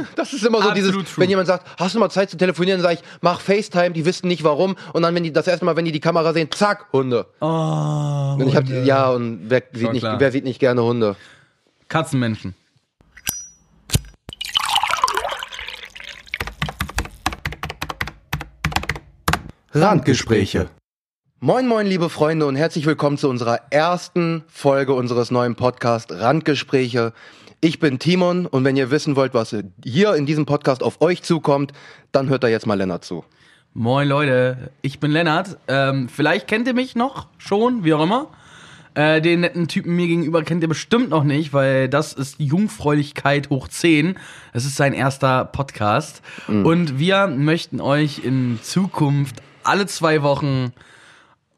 Das ist immer so Absolut dieses, true. wenn jemand sagt, hast du mal Zeit zu telefonieren, dann sage ich, mach FaceTime, die wissen nicht warum. Und dann, wenn die das erste Mal, wenn die die Kamera sehen, zack, Hunde. Oh, Und ich hab, ja, und wer sieht, nicht, klar. wer sieht nicht gerne Hunde? Katzenmenschen. Randgespräche. Moin, moin, liebe Freunde und herzlich willkommen zu unserer ersten Folge unseres neuen Podcasts Randgespräche. Ich bin Timon und wenn ihr wissen wollt, was hier in diesem Podcast auf euch zukommt, dann hört da jetzt mal Lennart zu. Moin Leute, ich bin Lennart. Ähm, vielleicht kennt ihr mich noch schon, wie auch immer. Äh, den netten Typen mir gegenüber kennt ihr bestimmt noch nicht, weil das ist Jungfräulichkeit hoch 10. Das ist sein erster Podcast. Und wir möchten euch in Zukunft alle zwei Wochen,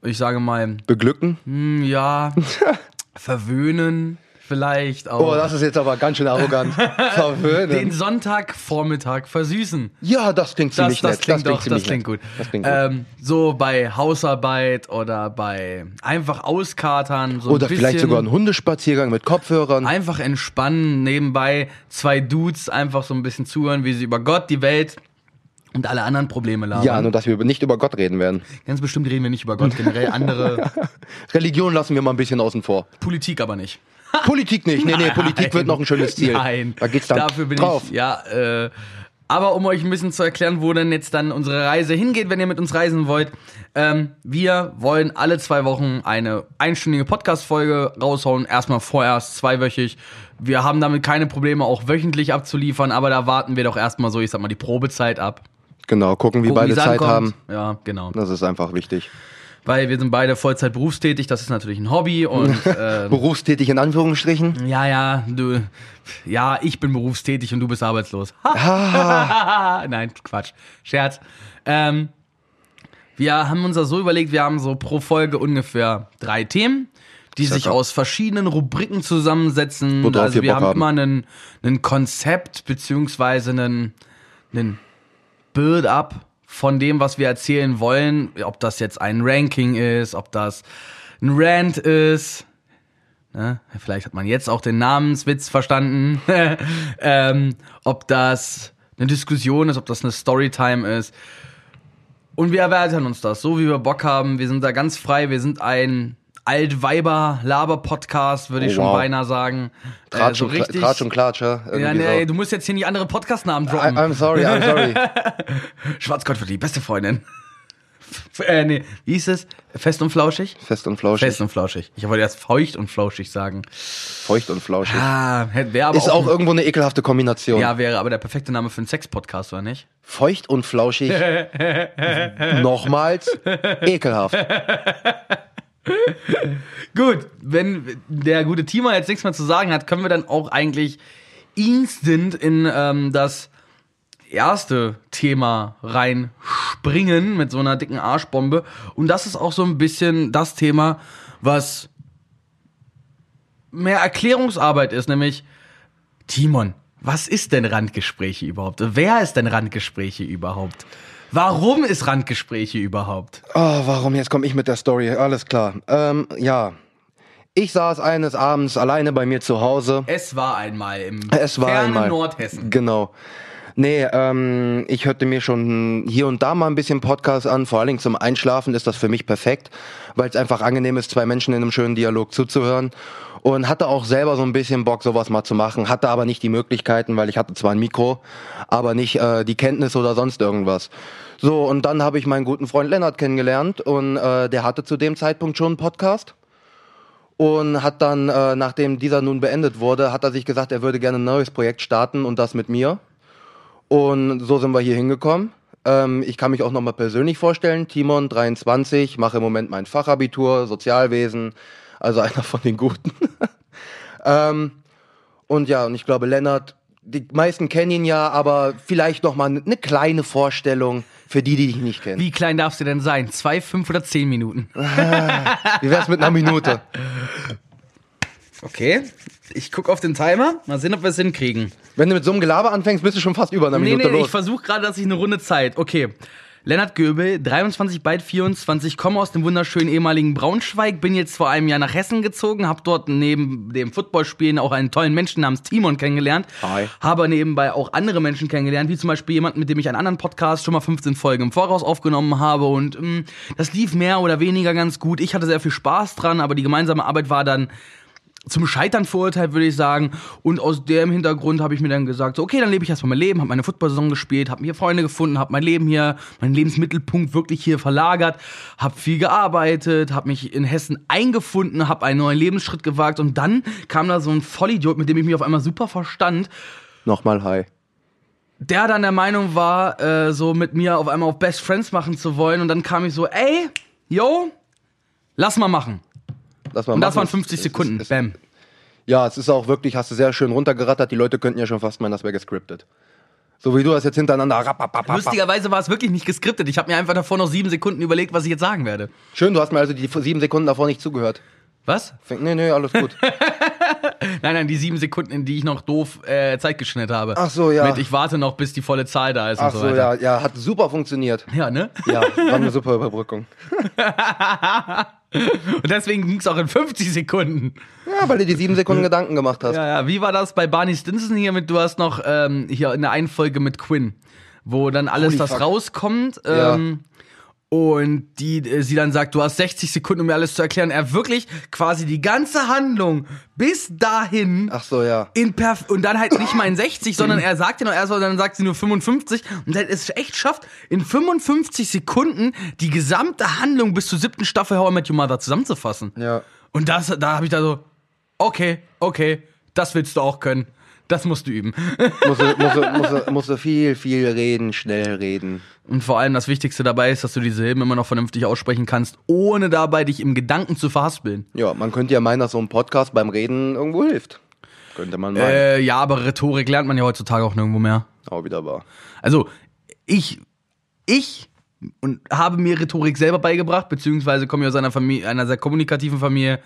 ich sage mal, Beglücken? hm, ja, verwöhnen vielleicht auch. Oh, das ist jetzt aber ganz schön arrogant. den. Sonntagvormittag versüßen. Ja, das klingt Das, ziemlich das nett. klingt doch, ziemlich das klingt gut. Das klingt gut. Ähm, so bei Hausarbeit oder bei einfach auskatern. So Oder vielleicht sogar ein Hundespaziergang mit Kopfhörern. Einfach entspannen, nebenbei zwei Dudes einfach so ein bisschen zuhören, wie sie über Gott, die Welt und alle anderen Probleme labern. Ja, nur dass wir nicht über Gott reden werden. Ganz bestimmt reden wir nicht über Gott, generell andere Religion lassen wir mal ein bisschen außen vor. Politik aber nicht. Politik nicht. Nee, nee, Politik wird noch ein schönes Ziel. Nein, Da geht's dann dafür bin drauf. ich, ja, äh, aber um euch ein bisschen zu erklären, wo denn jetzt dann unsere Reise hingeht, wenn ihr mit uns reisen wollt, ähm, wir wollen alle zwei Wochen eine einstündige Podcast-Folge raushauen. Erstmal vorerst zweiwöchig. Wir haben damit keine Probleme, auch wöchentlich abzuliefern, aber da warten wir doch erstmal so, ich sag mal, die Probezeit ab. Genau, gucken, wie Gucken, beide Zeit ankommt. haben. Ja, genau. Das ist einfach wichtig. Weil wir sind beide Vollzeit berufstätig, das ist natürlich ein Hobby und äh, Berufstätig in Anführungsstrichen. Ja, ja, du. Ja, ich bin berufstätig und du bist arbeitslos. Nein, Quatsch. Scherz. Ähm, wir haben uns das so überlegt, wir haben so pro Folge ungefähr drei Themen, die sich aus verschiedenen Rubriken zusammensetzen. Worauf also wir wir haben haben. immer einen, einen Konzept beziehungsweise einen, einen Build-up von dem, was wir erzählen wollen. Ob das jetzt ein Ranking ist, ob das ein Rant ist. Ne? Vielleicht hat man jetzt auch den Namenswitz verstanden. ähm, ob das eine Diskussion ist, ob das eine Storytime ist. Und wir erweitern uns das, so wie wir Bock haben. Wir sind da ganz frei. Wir sind ein Altweiber-Laber-Podcast, würde ich Oh, schon wow. beinahe sagen. Tratsch, äh, so und, richtig. Tratsch und Klatscher. ja, irgendwie nee, so. du musst jetzt hier nicht andere Podcast-Namen I, droppen. I'm sorry, I'm sorry. Schwarzgott für die beste Freundin. Äh, nee, wie hieß es? Fest und flauschig? Fest und flauschig. Fest und flauschig. Ich wollte erst feucht und flauschig sagen. Feucht und flauschig. Ah, wäre aber ist auch irgendwo eine ekelhafte Kombination. Ja, wäre aber der perfekte Name für einen Sex-Podcast, oder nicht? Feucht und flauschig. Nochmals. Ekelhaft. Gut, wenn der gute Timo jetzt nichts mehr zu sagen hat, können wir dann auch eigentlich instant in ähm, das erste Thema reinspringen mit so einer dicken Arschbombe. Und das ist auch so ein bisschen das Thema, was mehr Erklärungsarbeit ist, nämlich Timon, was ist denn Randgespräche überhaupt? Wer ist denn Randgespräche überhaupt? Warum ist Randgespräche überhaupt? Oh, warum? Jetzt komme ich mit der Story. Alles klar. Ähm, ja. Ich saß eines Abends alleine bei mir zu Hause. Es war einmal im Es war fernen einmal. Nordhessen. Genau. Nee, ähm, ich hörte mir schon hier und da mal ein bisschen Podcast an. Vor allen Dingen zum Einschlafen ist das für mich perfekt, weil es einfach angenehm ist, zwei Menschen in einem schönen Dialog zuzuhören. Und hatte auch selber so ein bisschen Bock, sowas mal zu machen. Hatte aber nicht die Möglichkeiten, weil ich hatte zwar ein Mikro, aber nicht äh, die Kenntnis oder sonst irgendwas. So, und dann habe ich meinen guten Freund Lennart kennengelernt und äh, der hatte zu dem Zeitpunkt schon einen Podcast und hat dann, äh, nachdem dieser nun beendet wurde, hat er sich gesagt, er würde gerne ein neues Projekt starten und das mit mir. Und so sind wir hier hingekommen. Ähm, ich kann mich auch nochmal persönlich vorstellen. Timon, 23, mache im Moment mein Fachabitur, Sozialwesen, also einer von den Guten. ähm, und ja, und ich glaube, Lennart, die meisten kennen ihn ja, aber vielleicht nochmal eine kleine Vorstellung für die, die dich nicht kennen. Wie klein darfst du denn sein? Zwei, fünf oder zehn Minuten? Wie wär's mit einer Minute? Okay. Ich guck auf den Timer. Mal sehen, ob wir es hinkriegen. Wenn du mit so einem Gelaber anfängst, bist du schon fast über einer Nee, Minute nee, ich los. versuche gerade, dass ich eine Runde Zeit. Okay. Lennart Göbel, 23, bald 24, komme aus dem wunderschönen ehemaligen Braunschweig, bin jetzt vor einem Jahr nach Hessen gezogen, habe dort neben dem Footballspielen auch einen tollen Menschen namens Timon kennengelernt. Hi. Habe nebenbei auch andere Menschen kennengelernt, wie zum Beispiel jemanden, mit dem ich einen anderen Podcast schon mal 15 Folgen im Voraus aufgenommen habe und mh, das lief mehr oder weniger ganz gut. Ich hatte sehr viel Spaß dran, aber die gemeinsame Arbeit war dann zum Scheitern verurteilt, würde ich sagen. Und aus dem Hintergrund habe ich mir dann gesagt, so, okay, dann lebe ich erstmal mein Leben, habe meine Football-Saison gespielt, habe mir Freunde gefunden, habe mein Leben hier, meinen Lebensmittelpunkt wirklich hier verlagert, habe viel gearbeitet, habe mich in Hessen eingefunden, habe einen neuen Lebensschritt gewagt und dann kam da so ein Vollidiot, mit dem ich mich auf einmal super verstand, Nochmal hi. der dann der Meinung war, äh, so mit mir auf einmal auf Best Friends machen zu wollen und dann kam ich so, ey, yo, lass mal machen. Lass mal Und das machen. waren 50 Es- Sekunden, Es, es, bam. ja, es ist auch wirklich, hast du sehr schön runtergerattert. Die Leute könnten ja schon fast meinen, das wäre gescriptet. So wie du das jetzt hintereinander. rapp, rapp, rapp. Lustigerweise war es wirklich nicht geskriptet. Ich habe mir einfach davor noch sieben Sekunden überlegt, was ich jetzt sagen werde. Schön, du hast mir also die sieben Sekunden davor nicht zugehört. Was? Nee, nee, alles gut. Nein, nein, die sieben Sekunden, in die ich noch doof äh, Zeit geschnitten habe. Ach so, ja. Mit ich warte noch, bis die volle Zahl da ist Ach und so so, weiter. ja, ja, hat super funktioniert. Ja, ne? Ja, war eine super Überbrückung. Und deswegen ging es auch in 50 Sekunden. Ja, weil du die sieben Sekunden Gedanken gemacht hast. Ja, ja. Wie war das bei Barney Stinson hier mit, du hast noch ähm, hier in der einen Folge mit Quinn, wo dann alles Holy das fuck. rauskommt. Ja. Und die, äh, sie dann sagt, du hast 60 Sekunden, um mir alles zu erklären. Er wirklich quasi die ganze Handlung bis dahin Ach so, ja. in perf und dann halt nicht mal in 60, sondern er sagt ja noch erst, dann sagt sie nur 55 und halt es echt schafft, in 55 Sekunden die gesamte Handlung bis zur siebten Staffel How I Met Your Mother zusammenzufassen. Ja. Und das, da habe ich da so, okay, okay, das willst du auch können. Das musst du üben. Musst du, musst, du, musst, du, musst du viel, viel reden, schnell reden. Und vor allem das Wichtigste dabei ist, dass du die Silben immer noch vernünftig aussprechen kannst, ohne dabei dich im Gedanken zu verhaspeln. Ja, man könnte ja meinen, dass so ein Podcast beim Reden irgendwo hilft. Könnte man meinen. Äh, ja, aber Rhetorik lernt man ja heutzutage auch nirgendwo mehr. Auch wieder wahr. Also, ich, ich und habe mir Rhetorik selber beigebracht, beziehungsweise komme ich aus einer Familie, einer sehr kommunikativen Familie.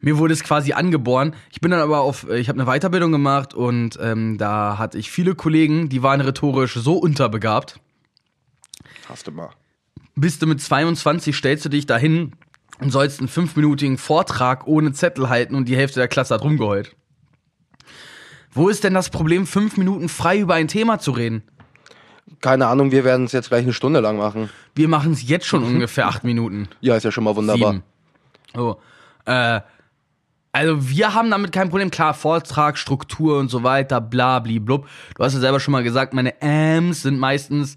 Mir wurde es quasi angeboren. Ich bin dann aber auf, ich habe eine Weiterbildung gemacht und ähm, da hatte ich viele Kollegen, die waren rhetorisch so unterbegabt. Hast du mal. Bist du mit 22, stellst du dich dahin und sollst einen fünfminütigen Vortrag ohne Zettel halten und die Hälfte der Klasse hat rumgeheult. Wo ist denn das Problem, fünf Minuten frei über ein Thema zu reden? Keine Ahnung, wir werden es jetzt gleich eine Stunde lang machen. Wir machen es jetzt schon ungefähr acht Minuten. Ja, ist ja schon mal wunderbar. Sieben. So. Äh, also wir haben damit kein Problem. Klar, Vortrag, Struktur und so weiter, bla, bli, blub. Du hast ja selber schon mal gesagt, meine Ams sind meistens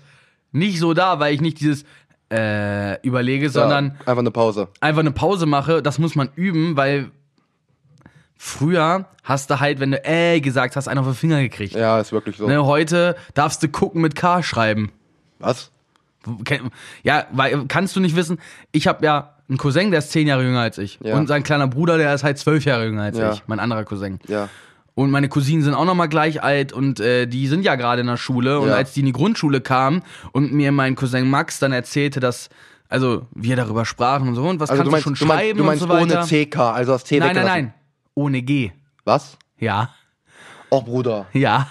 nicht so da, weil ich nicht dieses äh, überlege, sondern ja, einfach eine Pause. einfach eine Pause mache. Das muss man üben, weil früher hast du halt, wenn du äh gesagt hast, einen auf den Finger gekriegt. Ja, ist wirklich so. Ne, heute darfst du gucken mit K schreiben. Was? Ja, weil kannst du nicht wissen, ich habe ja einen Cousin, der ist zehn Jahre jünger als ich. Ja. Und sein kleiner Bruder, der ist halt zwölf Jahre jünger als Ja. ich, mein anderer Cousin. Ja. Und meine Cousinen sind auch noch mal gleich alt und äh, die sind ja gerade in der Schule. Und als die in die Grundschule kamen und mir mein Cousin Max dann erzählte, dass, also wir darüber sprachen und so, und was Also du kannst meinst, du du schon meinst, schreiben du meinst und so weiter. ohne CK, also das C nein, nein, nein. Ohne G. Was? Ja. Och, Bruder. Ja.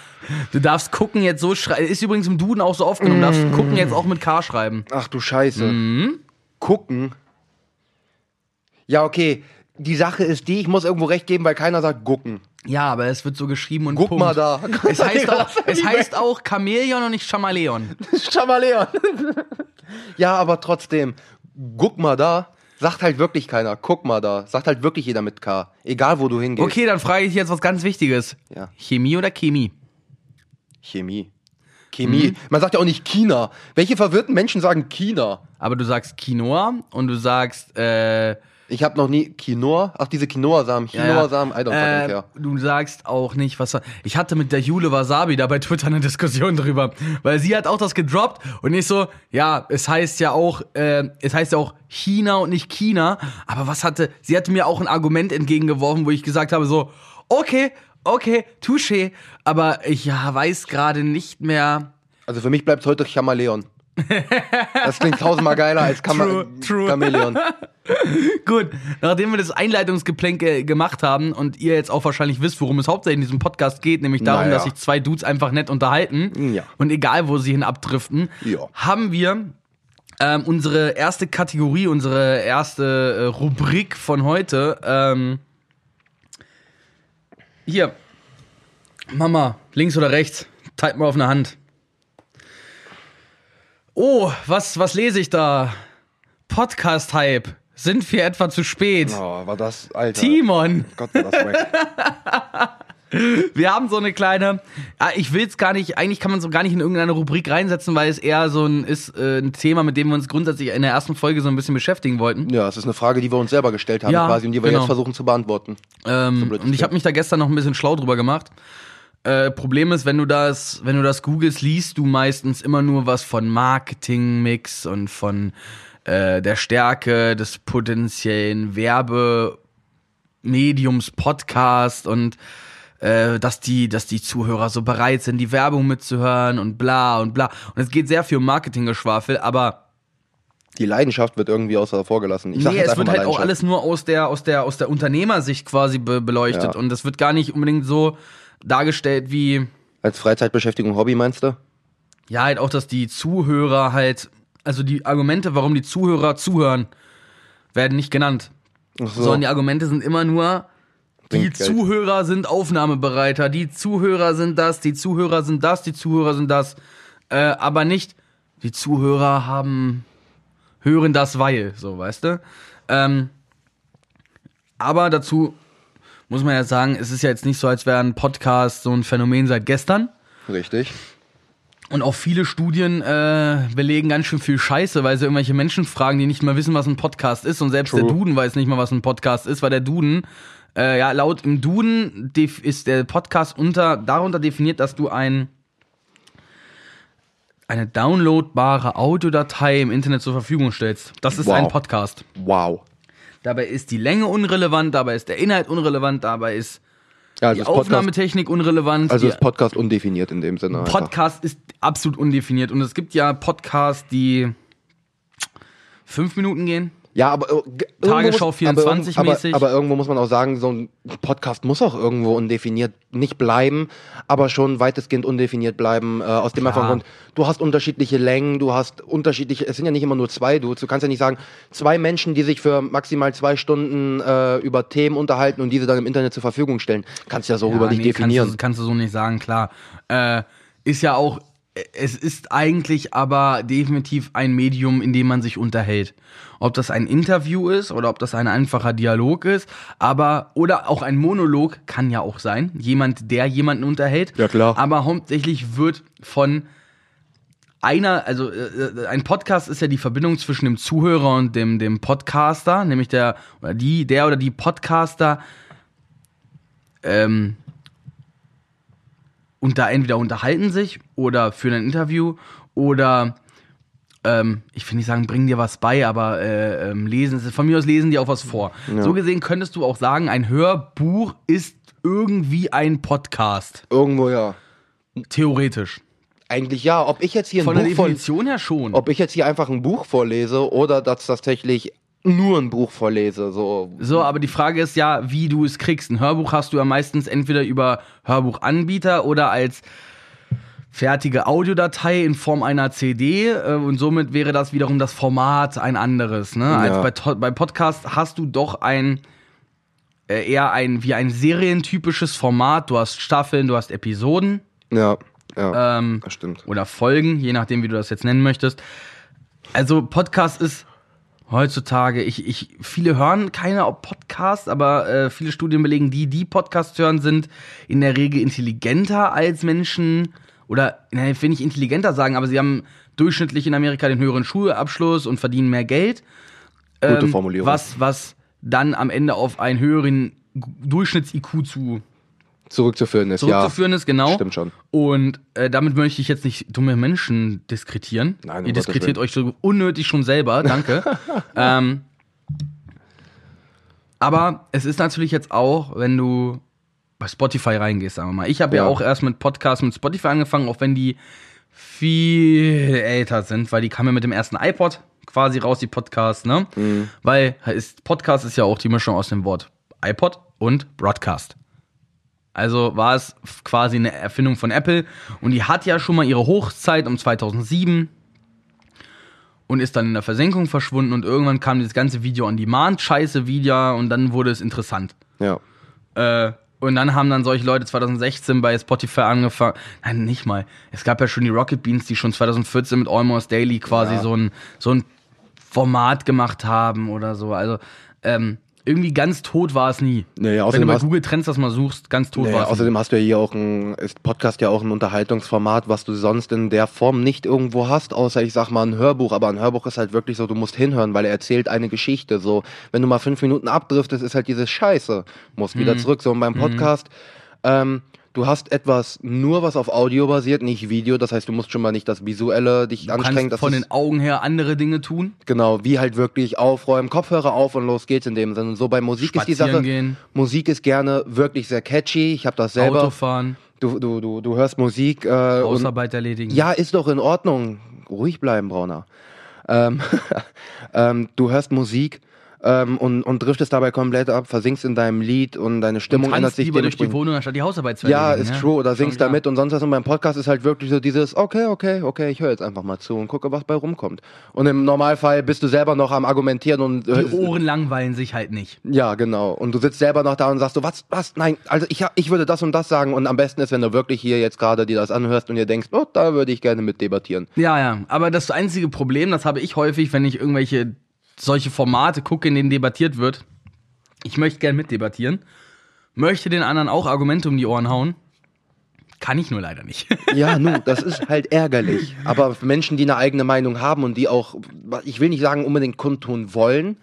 Du darfst gucken jetzt so schreiben. Ist übrigens im Duden auch so aufgenommen. Du Mm. darfst gucken jetzt auch mit K schreiben. Ach du Scheiße. Mhm. Gucken. Ja, okay. Die Sache ist die, ich muss irgendwo recht geben, weil keiner sagt gucken. Ja, aber es wird so geschrieben und Guck Punkt. mal da. Es heißt auch, es heißt auch Chamäleon und nicht Chamaleon. Chamaleon. ja, aber trotzdem, guck mal da. Sagt halt wirklich keiner. Guck mal da. Sagt halt wirklich jeder mit K. Egal, wo du hingehst. Okay, dann frage ich jetzt was ganz Wichtiges. Ja. Chemie oder Chemie? Chemie. Chemie. Mhm. Man sagt ja auch nicht China. Welche verwirrten Menschen sagen China? Aber du sagst Quinoa und du sagst, äh, Ich habe noch nie Quinoa. Ach, diese Quinoa-Samen. Quinoa-Samen. I don't fucking äh, care. du sagst auch nicht, was. Ich hatte mit der Jule Wasabi da bei Twitter eine Diskussion drüber, weil sie hat auch das gedroppt und ich so, ja, es heißt ja auch, äh, es heißt ja auch China und nicht China, aber was hatte, sie hatte mir auch ein Argument entgegengeworfen, wo ich gesagt habe so, okay, okay, touché, aber ich ja, weiß gerade nicht mehr. Also für mich bleibt heute Chamaleon. Das klingt tausendmal geiler als Chama True, true. Chameleon. Gut, nachdem wir das Einleitungsgeplänke gemacht haben und ihr jetzt auch wahrscheinlich wisst, worum es hauptsächlich in diesem Podcast geht, nämlich darum, Naja. dass sich zwei Dudes einfach nett unterhalten Ja. und egal, wo sie hin abdriften, Ja. haben wir Ähm, unsere erste Kategorie, unsere erste äh, Rubrik von heute. Ähm, hier. Mama, links oder rechts? Teilt mal auf eine Hand. Oh, was, was lese ich da? Podcast-Hype. Sind wir etwa zu spät? Oh, war das, Alter. Timon, Gott, war das wack. wir haben so eine kleine. Ah, ich will es gar nicht, eigentlich kann man so gar nicht in irgendeine Rubrik reinsetzen, weil es eher so ein ist äh, ein Thema, mit dem wir uns grundsätzlich in der ersten Folge so ein bisschen beschäftigen wollten. Ja, es ist eine Frage, die wir uns selber gestellt haben Ja, quasi und die wir genau. jetzt versuchen zu beantworten. Ähm, blöd und ich habe mich da gestern noch ein bisschen schlau drüber gemacht. Äh, Problem ist, wenn du das, wenn du das googelst, liest du meistens immer nur was von Marketingmix und von äh, der Stärke des potenziellen Werbemediums Podcast und äh, dass die, dass die Zuhörer so bereit sind, die Werbung mitzuhören und bla und bla. Und es geht sehr viel um Marketinggeschwafel, aber Die Leidenschaft wird irgendwie außer vorgelassen. Ich sag nee, es wird halt auch alles nur aus der, aus der, aus der Unternehmersicht quasi be beleuchtet. Ja. Und das wird gar nicht unbedingt so dargestellt wie, Als Freizeitbeschäftigung, Hobby meinst du? ja, halt auch, dass die Zuhörer halt, also die Argumente, warum die Zuhörer zuhören, werden nicht genannt. So. Sondern die Argumente sind immer nur, die. Zuhörer sind aufnahmebereiter, die Zuhörer sind das, die Zuhörer sind das, die Zuhörer sind das. Äh, aber nicht, die Zuhörer haben, hören das weil, so, weißt du? Ähm, aber dazu muss man ja sagen, es ist ja jetzt nicht so, als wäre ein Podcast so ein Phänomen seit gestern. Richtig. Und auch viele Studien äh, belegen ganz schön viel Scheiße, weil sie irgendwelche Menschen fragen, die nicht mal wissen, was ein Podcast ist. Und selbst True. der Duden weiß nicht mal, was ein Podcast ist, weil der Duden, äh, ja, laut im Duden ist der Podcast unter, darunter definiert, dass du ein eine downloadbare Audiodatei im Internet zur Verfügung stellst. Das ist Wow. ein Podcast. Wow. Dabei ist die Länge unrelevant, dabei ist der Inhalt unrelevant, dabei ist Ja, die also Podcast, Aufnahmetechnik unrelevant. also die ist Podcast undefiniert in dem Sinne. einfach. Podcast ist absolut undefiniert und es gibt ja Podcasts, die fünf Minuten gehen. Ja, aber Tagesschau irgendwo muss- 24 aber, mäßig. Aber, aber irgendwo muss man auch sagen, so ein Podcast muss auch irgendwo undefiniert nicht bleiben, aber schon weitestgehend undefiniert bleiben. Äh, aus dem einfachen Grund, du hast unterschiedliche Längen, du hast unterschiedliche, es sind ja nicht immer nur zwei Dudes. Du kannst ja nicht sagen, zwei Menschen, die sich für maximal zwei Stunden äh, über Themen unterhalten und diese dann im Internet zur Verfügung stellen. Kannst ja so rüber nicht nee, definieren. Kannst du, kannst du so nicht sagen, klar. Äh, ist ja auch, es ist eigentlich aber definitiv ein Medium, in dem man sich unterhält. Ob das ein Interview ist oder ob das ein einfacher Dialog ist, aber oder auch ein Monolog kann ja auch sein. Jemand, der jemanden unterhält. Ja, klar. Aber hauptsächlich wird von einer, also äh, ein Podcast ist ja die Verbindung zwischen dem Zuhörer und dem, dem Podcaster, nämlich der oder die, der oder die Podcaster ähm, und da entweder unterhalten sich oder führen ein Interview oder ähm, ich will nicht sagen, bringen dir was bei, aber äh, ähm, lesen, von mir aus lesen die auch was vor. So gesehen könntest du auch sagen, ein Hörbuch ist irgendwie ein Podcast. Irgendwo ja. Theoretisch. Eigentlich ja. Ob ich jetzt hier Von ein der Buch von, Definition her schon. ob ich jetzt hier einfach ein Buch vorlese oder dass tatsächlich nur ein Buch vorlese, so So, aber die Frage ist ja, wie du es kriegst. Ein Hörbuch hast du ja meistens entweder über Hörbuchanbieter oder als fertige Audiodatei in Form einer CD äh, und somit wäre das wiederum das Format ein anderes. Ne? Als Ja. bei, To- bei Podcast hast du doch ein äh, eher ein wie ein serientypisches Format. Du hast Staffeln, du hast Episoden ja, ja, ähm, das stimmt. oder Folgen, je nachdem, wie du das jetzt nennen möchtest. Also Podcast ist heutzutage, ich, ich, viele hören keine Podcasts, aber äh, viele Studien belegen, die, die Podcasts hören, sind in der Regel intelligenter als Menschen oder, nein, ich will nicht intelligenter sagen, aber sie haben durchschnittlich in Amerika den höheren Schulabschluss und verdienen mehr Geld. Gute Ähm, Formulierung. Was, was dann am Ende auf einen höheren Durchschnitts-IQ zu Zurückzuführen ist, zurückzuführen ist, genau. ja. Stimmt schon. Und äh, damit möchte ich jetzt nicht dumme Menschen diskretieren. Nein, um Ihr diskretiert euch so unnötig schon selber, danke. ähm, aber es ist natürlich jetzt auch, wenn du bei Spotify reingehst, sagen wir mal. Ich habe ja. Ja. auch erst mit Podcasts mit Spotify angefangen, auch wenn die viel älter sind, weil die kamen ja mit dem ersten iPod quasi raus, die Podcasts, ne? Mhm. Weil ist, Podcast ist ja auch die Mischung aus dem Wort iPod und Broadcast. Also war es quasi eine Erfindung von Apple und die hat ja schon mal ihre Hochzeit um 2007 und ist dann in der Versenkung verschwunden und irgendwann kam dieses ganze Video on Demand, scheiße Video und dann wurde es interessant. Ja. Äh, und dann haben dann solche Leute 2016 bei Spotify angefangen. Nein, nicht mal. Es gab ja schon die Rocket Beans, die schon 2014 mit Almost Daily quasi Ja. so, ein, so ein Format gemacht haben oder so. Also ähm, irgendwie ganz tot war es nie. Nee, Wenn du außerdem bei Google Trends das mal suchst, ganz tot Nee, war es nie. außerdem hast du ja hier auch ein, ist Podcast ja auch ein Unterhaltungsformat, was du sonst in der Form nicht irgendwo hast, außer ich sag mal ein Hörbuch. Aber ein Hörbuch ist halt wirklich so, du musst hinhören, weil er erzählt eine Geschichte. So, wenn du mal fünf Minuten abdriftest, ist halt dieses Scheiße. Musst wieder Mhm. zurück. So, und beim Podcast, ähm, du hast etwas nur, was auf Audio basiert, nicht Video. Das heißt, du musst schon mal nicht das Visuelle dich Du anstrengen. kannst von den Augen her andere Dinge tun. Genau, wie halt wirklich aufräumen, Kopfhörer auf und los geht's in dem Sinne. So bei Musik ist die Spazieren Sache. gehen. Musik ist gerne wirklich sehr catchy. Ich habe das selber. Autofahren, Du, du, du, du hörst Musik. Äh, Hausarbeit erledigen. ja, ist doch in Ordnung. Ruhig bleiben, Brauner. Ähm, ähm, du hörst Musik ähm, und, und driftest dabei komplett ab, versinkst in deinem Lied und deine Stimmung ändert Tanzt sich lieber durch die. Wohnung, anstatt die Hausarbeit zu Ja, erledigen. ist true. Oder singst damit und sonst was. Und beim Podcast ist halt wirklich so dieses, okay, okay, okay, ich höre jetzt einfach mal zu und gucke, was bei rumkommt. Und im Normalfall bist du selber noch am Argumentieren und äh, Die Ohren langweilen sich halt nicht. Ja, genau. Und du sitzt selber noch da und sagst so, was, was, nein, also ich, hab- ich würde das und das sagen. Und am besten ist, wenn du wirklich hier jetzt gerade dir das anhörst und dir denkst, oh, da würde ich gerne mit debattieren. Ja, ja. Aber das einzige Problem, das habe ich häufig, wenn ich irgendwelche solche Formate gucke, in denen debattiert wird. Ich möchte gern mitdebattieren. Möchte den anderen auch Argumente um die Ohren hauen. Kann ich nur leider nicht. Ja, nu, das ist halt ärgerlich. Aber Menschen, die eine eigene Meinung haben und die auch, ich will nicht sagen unbedingt kundtun wollen,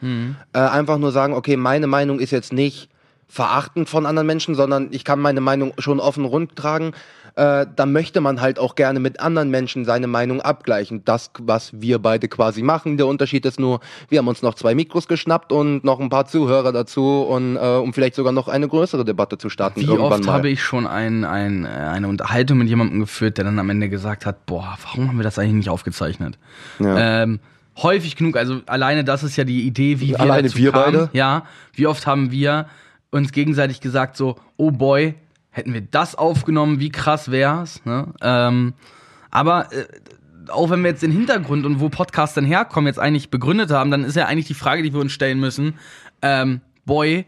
äh, einfach nur sagen, okay, meine Meinung ist jetzt nicht verachtend von anderen Menschen, sondern ich kann meine Meinung schon offen rundtragen. Äh, da möchte man halt auch gerne mit anderen Menschen seine Meinung abgleichen. Das, was wir beide quasi machen. Der Unterschied ist nur, wir haben uns noch zwei Mikros geschnappt und noch ein paar Zuhörer dazu und äh, um vielleicht sogar noch eine größere Debatte zu starten. Wie oft mal. habe ich schon ein, ein, eine Unterhaltung mit jemandem geführt, der dann am Ende gesagt hat, boah, warum haben wir das eigentlich nicht aufgezeichnet? Ja. Ähm, häufig genug, also alleine das ist ja die Idee, wie wir Alleine wir kamen. beide? Ja, wie oft haben wir uns gegenseitig gesagt so, oh boy, hätten wir das aufgenommen, wie krass wär's, ne? Ähm, aber äh, auch wenn wir jetzt den Hintergrund und wo Podcasts denn herkommen jetzt eigentlich begründet haben, dann ist ja eigentlich die Frage, die wir uns stellen müssen, ähm, boy,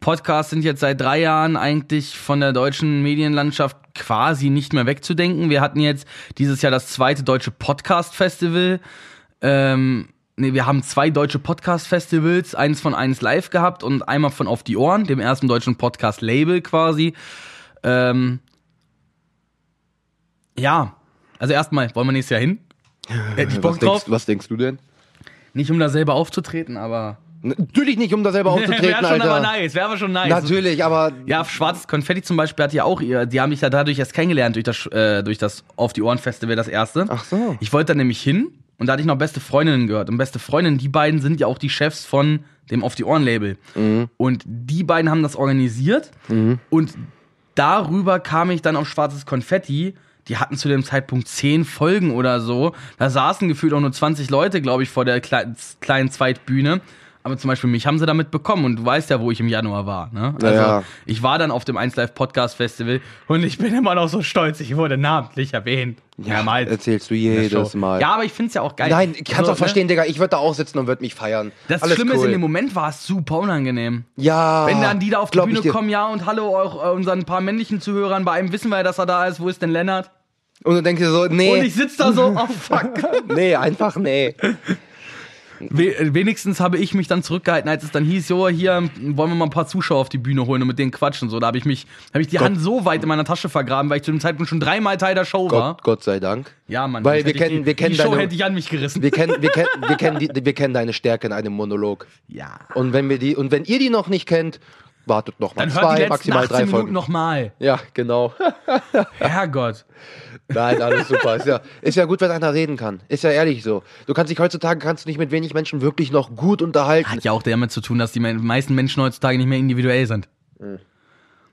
Podcasts sind jetzt seit drei Jahren eigentlich von der deutschen Medienlandschaft quasi nicht mehr wegzudenken. Wir hatten jetzt dieses Jahr das zweite deutsche Podcast-Festival. Ähm, nee, wir haben zwei deutsche Podcast-Festivals, eins von eins live gehabt und einmal von Auf die Ohren, dem ersten deutschen Podcast-Label quasi. Ähm, ja, also erstmal, wollen wir nächstes Jahr hin? Hätte ich Bock was, drauf. denkst, was denkst du denn? Nicht um da selber aufzutreten, aber. Natürlich nicht, um da selber aufzutreten, Wäre schon Alter. aber nice, wäre aber schon nice. Natürlich, aber Ja, Schwarzes Konfetti zum Beispiel hat ja auch ihr, die haben mich ja dadurch erst kennengelernt, durch das, äh, durch das Auf die Ohren Festival, das erste. Ach so. Ich wollte da nämlich hin und da hatte ich noch beste Freundinnen gehört. Und beste Freundinnen, die beiden sind ja auch die Chefs von dem Auf die Ohren Label. Mhm. Und die beiden haben das organisiert und darüber kam ich dann auf Schwarzes Konfetti. Die hatten zu dem Zeitpunkt zehn Folgen oder so. Da saßen gefühlt auch nur 20 Leute, glaube ich, vor der klei kleinen Zweitbühne. Aber zum Beispiel mich haben sie damit bekommen und du weißt ja, wo ich im Januar war. Ne? Also Ja, ja. ich war dann auf dem 1 Live Podcast Festival und ich bin immer noch so stolz. Ich wurde namentlich erwähnt. Mehrmals. erzählst du jedes. Mal. Ja, aber ich finde es ja auch geil. Nein, ich kann's So, auch verstehen, Digga. Ich würde da auch sitzen und würde mich feiern. Ne? Das Alles Schlimme cool. ist, in dem Moment war es super unangenehm. Ja. Wenn dann die da auf die Bühne kommen, ja, und hallo auch äh, unseren paar männlichen Zuhörern, bei einem wissen wir ja, dass er da ist, wo ist denn Lennart? Und du denkst dir so, nee. Und ich sitze da so, oh fuck. nee, einfach nee. We äh, wenigstens habe ich mich dann zurückgehalten, als es dann hieß, jo, hier wollen wir mal ein paar Zuschauer auf die Bühne holen und mit denen quatschen. So, da habe ich mich, habe ich die Gott. Hand so weit in meiner Tasche vergraben, weil ich zu dem Zeitpunkt schon dreimal Teil der Show war. Gott, Gott sei Dank. Ja, Mann. Weil wir kennen- die, wir kennen die Show deine- hätte ich an mich gerissen. Wir kennen, wir kennen, wir kennen, die, wir kennen deine Stärke in einem Monolog. ja. Und wenn wir die, und wenn ihr die noch nicht kennt, wartet noch mal Dann hört die zwei, maximal 18 drei Minuten Folgen. nochmal. Ja, genau. Herrgott. Nein, alles super. Ist ja, ist ja gut, wenn einer reden kann. Ist ja ehrlich so. Du kannst dich heutzutage kannst du nicht mit wenig Menschen wirklich noch gut unterhalten. Hat ja auch damit zu tun, dass die me- meisten Menschen heutzutage nicht mehr individuell sind.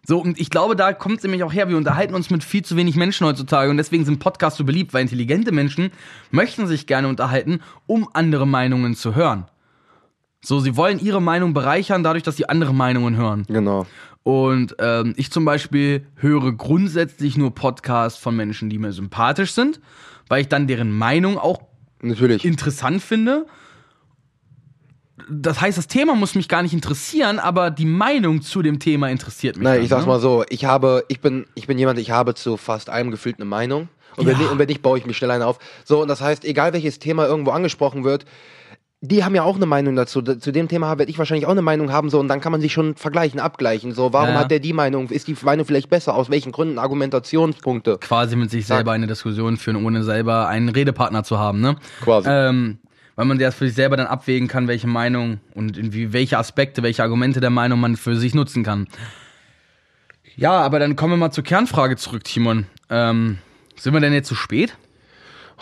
So, und ich glaube, da kommt es nämlich auch her. Wir unterhalten uns mit viel zu wenig Menschen heutzutage und deswegen sind Podcasts so beliebt, weil intelligente Menschen möchten sich gerne unterhalten, um andere Meinungen zu hören. So, sie wollen ihre Meinung bereichern, dadurch, dass sie andere Meinungen hören. Genau. Und ähm, ich zum Beispiel höre grundsätzlich nur Podcasts von Menschen, die mir sympathisch sind, weil ich dann deren Meinung auch Natürlich. interessant finde. Das heißt, das Thema muss mich gar nicht interessieren, aber die Meinung zu dem Thema interessiert mich. Nein, dann, ich sag's ne? mal so, ich habe, ich bin, ich bin jemand, ich habe zu fast allem gefühlt eine Meinung. Und, wenn, Ja. nicht, und wenn nicht, baue ich mich schnell eine auf. So, und das heißt, egal welches Thema irgendwo angesprochen wird, die haben ja auch eine Meinung dazu. Da- Zu dem Thema werde ich wahrscheinlich auch eine Meinung haben, so, und dann kann man sich schon vergleichen, abgleichen. So, warum Ja. hat der die Meinung? Ist die Meinung vielleicht besser? Aus welchen Gründen? Argumentationspunkte. Quasi mit sich selber eine Diskussion führen, ohne selber einen Redepartner zu haben, ne? Quasi. Ähm, weil man das für sich selber dann abwägen kann, welche Meinung und in welche Aspekte, welche Argumente der Meinung man für sich nutzen kann. Ja, aber dann kommen wir mal zur Kernfrage zurück, Timon. Ähm, sind wir denn jetzt zu spät?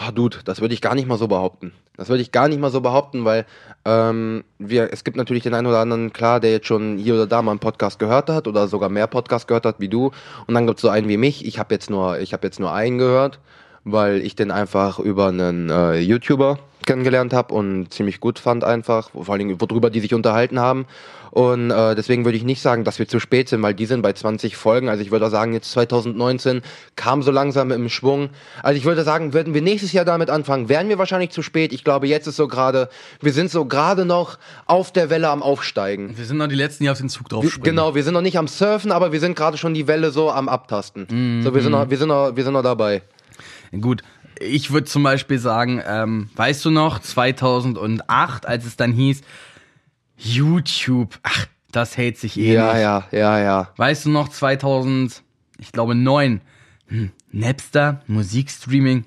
Ah, Dude, das würde ich gar nicht mal so behaupten. Das würde ich gar nicht mal so behaupten, weil ähm, wir, es gibt natürlich den einen oder anderen, klar, der jetzt schon hier oder da mal einen Podcast gehört hat oder sogar mehr Podcasts gehört hat wie du. Und dann gibt es so einen wie mich. Ich habe jetzt nur, ich habe jetzt nur einen gehört, weil ich den einfach über einen äh, YouTuber kennengelernt habe und ziemlich gut fand einfach, vor allen Dingen, worüber die sich unterhalten haben. Und äh, deswegen würde ich nicht sagen, dass wir zu spät sind, weil die sind bei 20 Folgen. Also ich würde sagen, jetzt 2019 kam so langsam im Schwung. Also ich würde sagen, würden wir nächstes Jahr damit anfangen, wären wir wahrscheinlich zu spät. Ich glaube, jetzt ist so gerade, wir sind so gerade noch auf der Welle am Aufsteigen. Wir sind noch die Letzten, die auf den Zug drauf Wir, genau, wir sind noch nicht am Surfen, aber wir sind gerade schon die Welle so am Abtasten. So, wir sind noch, wir sind noch, wir sind noch dabei. Gut, ich würde zum Beispiel sagen, ähm, weißt du noch, 2008, als es dann hieß, YouTube, ach, das hält sich eh Ja, nicht. ja, ja, ja. Weißt du noch, 2000, ich glaube 9, hm, Napster, Musikstreaming,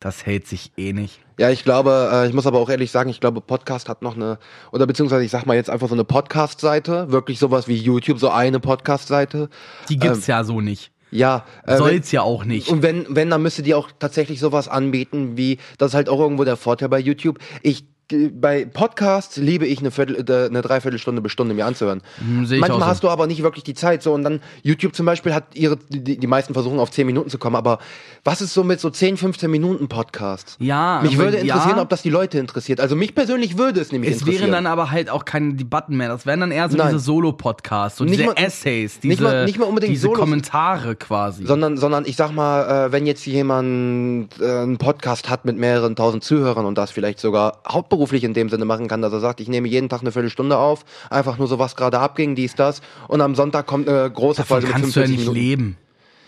das hält sich eh nicht. Ja, ich glaube, äh, ich muss aber auch ehrlich sagen, ich glaube, Podcast hat noch eine, oder beziehungsweise ich sag mal jetzt einfach so eine Podcast-Seite, wirklich sowas wie YouTube, so eine Podcast-Seite. Die gibt's ja so nicht. Ja, äh, Soll's ja auch nicht. Und wenn, wenn, dann müsste die auch tatsächlich sowas anbieten, wie, das ist halt auch irgendwo der Vorteil bei YouTube. Ich, bei Podcasts liebe ich eine, Viertel, äh, eine Dreiviertelstunde bis Stunde mir anzuhören. Hm, Manchmal so. hast du aber nicht wirklich die Zeit, so, und dann, YouTube zum Beispiel hat ihre, die, die meisten versuchen auf 10 Minuten zu kommen, aber was ist so mit so 10, 15 Minuten Podcasts? Ja, Mich würde interessieren, ja. ob das die Leute interessiert. Also mich persönlich würde es nämlich Es interessieren. wären dann aber halt auch keine Debatten mehr. Das wären dann eher so Nein. diese Solo-Podcasts, so Nicht diese mal- Essays, diese, nicht mal- nicht mal unbedingt diese Solos. Kommentare quasi. sondern, sondern ich sag mal, äh, wenn jetzt jemand äh, einen Podcast hat mit mehreren tausend Zuhörern und das vielleicht sogar hauptberuflich in dem Sinne machen kann, dass er sagt, ich nehme jeden Tag eine Viertelstunde auf, einfach nur so was gerade abging, dies, das, und am Sonntag kommt eine große Davon Folge mit kannst du ja 45 nicht Minuten. leben.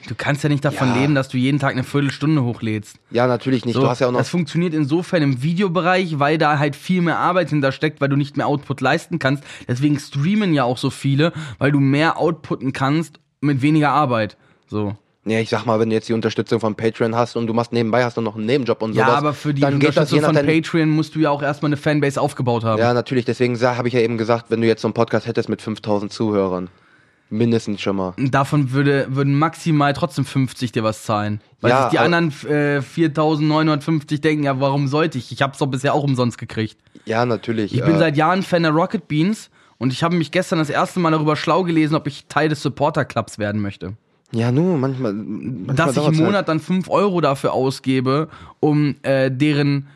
Du kannst ja nicht davon Ja. leben, dass du jeden Tag eine Viertelstunde hochlädst. Ja, natürlich nicht. So, du hast ja auch noch. das funktioniert insofern im Videobereich, weil da halt viel mehr Arbeit hintersteckt, weil du nicht mehr Output leisten kannst. Deswegen streamen ja auch so viele, weil du mehr outputten kannst mit weniger Arbeit. So. Ja, ich sag mal, wenn du jetzt die Unterstützung von Patreon hast und du machst nebenbei hast du noch einen Nebenjob und Ja, sowas, aber für die dann Unterstützung von Patreon musst du ja auch erstmal eine Fanbase aufgebaut haben. Ja, natürlich. Deswegen habe ich ja eben gesagt, wenn du jetzt so einen Podcast hättest mit 5000 Zuhörern, mindestens schon mal. Davon würde, würden maximal trotzdem 50 dir was zahlen. Weil Ja, sich die anderen äh, 4950 denken, ja, warum sollte ich? Ich hab's doch bisher auch umsonst gekriegt. Ja, natürlich. Ich bin äh, seit Jahren Fan der Rocket Beans und ich habe mich gestern das erste Mal darüber schlau gelesen, ob ich Teil des Supporter Clubs werden möchte. Ja, nur manchmal. manchmal Dass ich im halt. Monat dann 5 Euro dafür ausgebe, um äh, deren.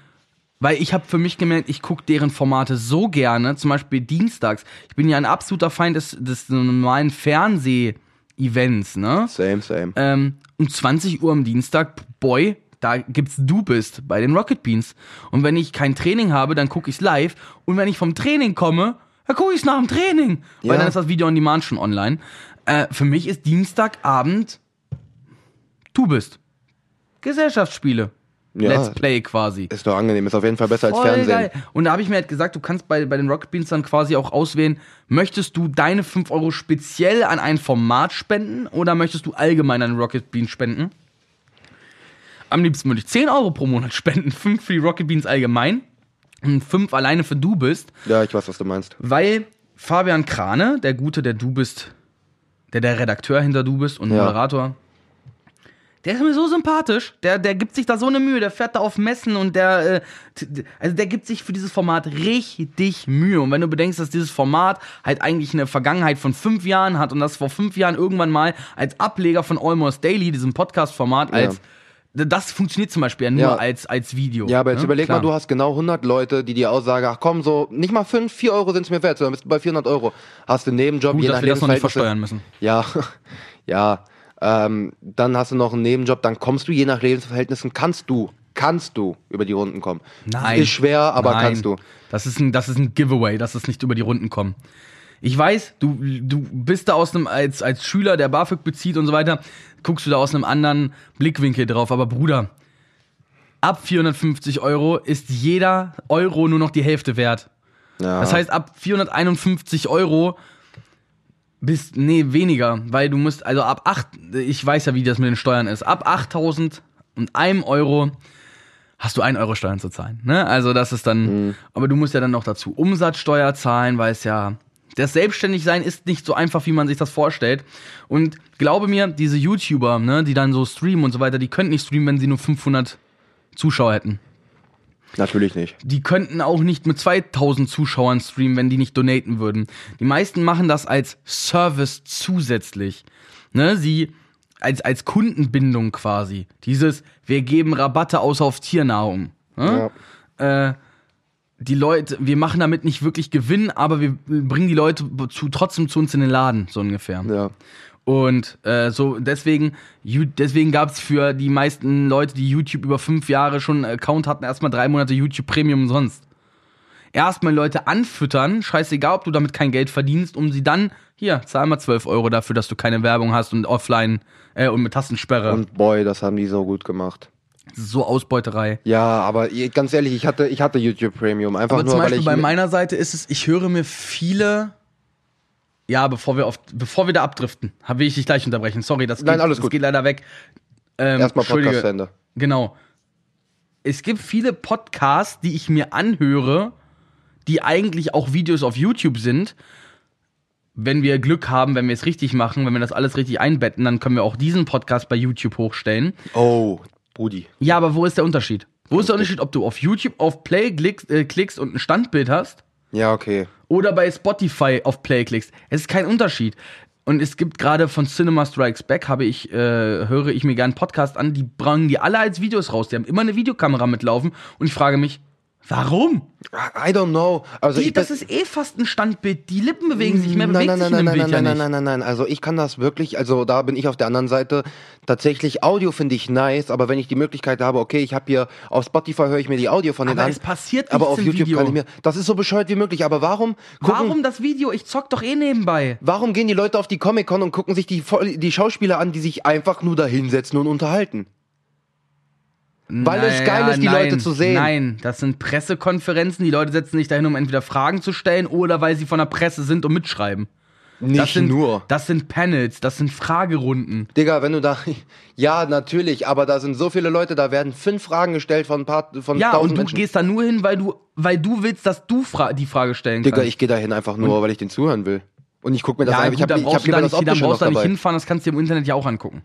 Weil ich habe für mich gemerkt, ich gucke deren Formate so gerne, zum Beispiel dienstags. Ich bin ja ein absoluter Feind des, des normalen Fernseh-Events, ne? Same, same. ähm, um 20 Uhr am Dienstag, boy, da gibt's Du bist bei den Rocket Beans. Und wenn ich kein Training habe, dann gucke ich's live. Und wenn ich vom Training komme, dann gucke ich's nach dem Training. Weil Ja. dann ist das Video on Demand schon online. Äh, für mich ist Dienstagabend Du bist. Gesellschaftsspiele. Ja. Let's Play quasi. Ist doch angenehm, ist auf jeden Fall besser als Voll Fernsehen. geil. Und da habe ich mir halt gesagt, du kannst bei, bei den Rocket Beans dann quasi auch auswählen, möchtest du deine 5 Euro speziell an ein Format spenden oder möchtest du allgemein an Rocket Beans spenden? Am liebsten würde ich 10 Euro pro Monat spenden, 5 für die Rocket Beans allgemein und 5 alleine für Du bist, Ja, ich weiß, was du meinst. weil Fabian Krane, der Gute, der Du bist, der der Redakteur hinter Du bist und Ja. Moderator, der ist mir so sympathisch. Der, der gibt sich da so eine Mühe. Der fährt da auf Messen und der, äh, also der gibt sich für dieses Format richtig Mühe. Und wenn du bedenkst, dass dieses Format halt eigentlich eine Vergangenheit von fünf Jahren hat und das vor fünf Jahren irgendwann mal als Ableger von Almost Daily, diesem Podcast-Format, als das funktioniert zum Beispiel ja nur Ja. als, als Video. Ja, aber jetzt ne? überleg Klar. mal, du hast genau 100 Leute, die dir aussagen, ach komm, so, nicht mal 5, 4 Euro sind es mir wert, sondern bist du bei 400 Euro. Hast du einen Nebenjob, Gut, je dass nach wir das noch nicht versteuern müssen. Ja, ja. Ähm, dann hast du noch einen Nebenjob, dann kommst du je nach Lebensverhältnissen, kannst du kannst du über die Runden kommen. Nein. Ist schwer, aber Nein. kannst du. Das ist ein, das ist ein Giveaway, dass es nicht über die Runden kommen. Ich weiß, du, du bist da aus einem, als, als Schüler, der BAföG bezieht und so weiter, guckst du da aus einem anderen Blickwinkel drauf. Aber Bruder, ab 450 Euro ist jeder Euro nur noch die Hälfte wert. Ja. Das heißt, ab 451 Euro bist, nee, weniger, weil du musst, also ab 8, ich weiß ja, wie das mit den Steuern ist, ab 8000 und einem Euro hast du 1 Euro Steuern zu zahlen, ne? Also das ist dann, aber du musst ja dann noch dazu Umsatzsteuer zahlen, weil es ja, das Selbstständigsein ist nicht so einfach, wie man sich das vorstellt. Und glaube mir, diese YouTuber, ne, die dann so streamen und so weiter, die könnten nicht streamen, wenn sie nur 500 Zuschauer hätten Natürlich nicht. die könnten auch nicht mit 2000 Zuschauern streamen, wenn die nicht donaten würden. Die meisten machen das als Service zusätzlich. Ne, sie als, als Kundenbindung quasi. Dieses, wir geben Rabatte aus auf Tiernahrung. Ne? Äh, die Leute, wir machen damit nicht wirklich Gewinn, aber wir bringen die Leute zu, trotzdem zu uns in den Laden, so ungefähr. Ja. Und äh, so deswegen, deswegen gab es für die meisten Leute, die YouTube über fünf Jahre schon einen Account hatten, erstmal drei Monate YouTube Premium umsonst. Erstmal Leute anfüttern, scheißegal, ob du damit kein Geld verdienst, um sie dann, hier, zahl mal 12 Euro dafür, dass du keine Werbung hast und offline äh, und mit Tastensperre. Und boy, das haben die so gut gemacht. So Ausbeuterei. Ja, aber ganz ehrlich, ich hatte, ich hatte YouTube Premium. Einfach Aber nur, zum weil Beispiel ich. bei meiner Seite ist es, ich höre mir viele. Ja, bevor wir auf, bevor wir da abdriften, will ich dich gleich unterbrechen. Sorry, das, Nein, geht, alles das gut. geht leider weg. Ähm, Erstmal. Podcast Ende. Genau. Es gibt viele Podcasts, die ich mir anhöre, die eigentlich auch Videos auf YouTube sind. Wenn wir Glück haben, wenn wir es richtig machen, wenn wir das alles richtig einbetten, dann können wir auch diesen Podcast bei YouTube hochstellen. Oh, Brudi. Ja, aber wo ist der Unterschied? Wo ist der Unterschied, ob du auf YouTube auf Play klickst, äh, klickst und ein Standbild hast Ja, okay. oder bei Spotify auf Play klickst? Es ist kein Unterschied. Und es gibt gerade von Cinema Strikes Back, habe ich, äh, höre ich mir gerne einen Podcast an, die bringen die alle als Videos raus. Die haben immer eine Videokamera mitlaufen und ich frage mich, warum? I don't know. Also Die, ich das ist eh fast ein Standbild. Die Lippen bewegen sich, mehr nein, bewegt nein, sich nein, in nein, nein, ja nein, nein, nein, nein, nein. Also ich kann das wirklich, also da bin ich auf der anderen Seite. Tatsächlich, Audio finde ich nice, aber wenn ich die Möglichkeit habe, okay, ich habe hier auf Spotify höre ich mir die Audio von denen Aber an. es passiert aber auf YouTube Video. kann ich mir. Das ist so bescheuert wie möglich. Aber warum gucken, Warum das Video? Ich zock doch eh nebenbei. Warum gehen die Leute auf die Comic-Con und gucken sich die, die Schauspieler an, die sich einfach nur da hinsetzen und unterhalten? Weil es geil ist, die nein, Leute zu sehen. Nein, das sind Pressekonferenzen. Die Leute setzen sich dahin, um entweder Fragen zu stellen oder weil sie von der Presse sind und mitschreiben. Nicht Das sind, nur. Das sind Panels, das sind Fragerunden. Digga, wenn du da. Ja, natürlich, aber da sind so viele Leute, da werden fünf Fragen gestellt von ein paar von Ja, und du Menschen. gehst da nur hin, weil du, weil du willst, dass du fra die Frage stellen Digga, kannst. ich gehe da hin einfach nur, weil ich den zuhören will. Und ich gucke mir das ja, an. gut, Ich habe dann ich hab lieber da das nicht, dann Optische noch brauchst du da nicht hinfahren, das kannst du dir im Internet ja auch angucken.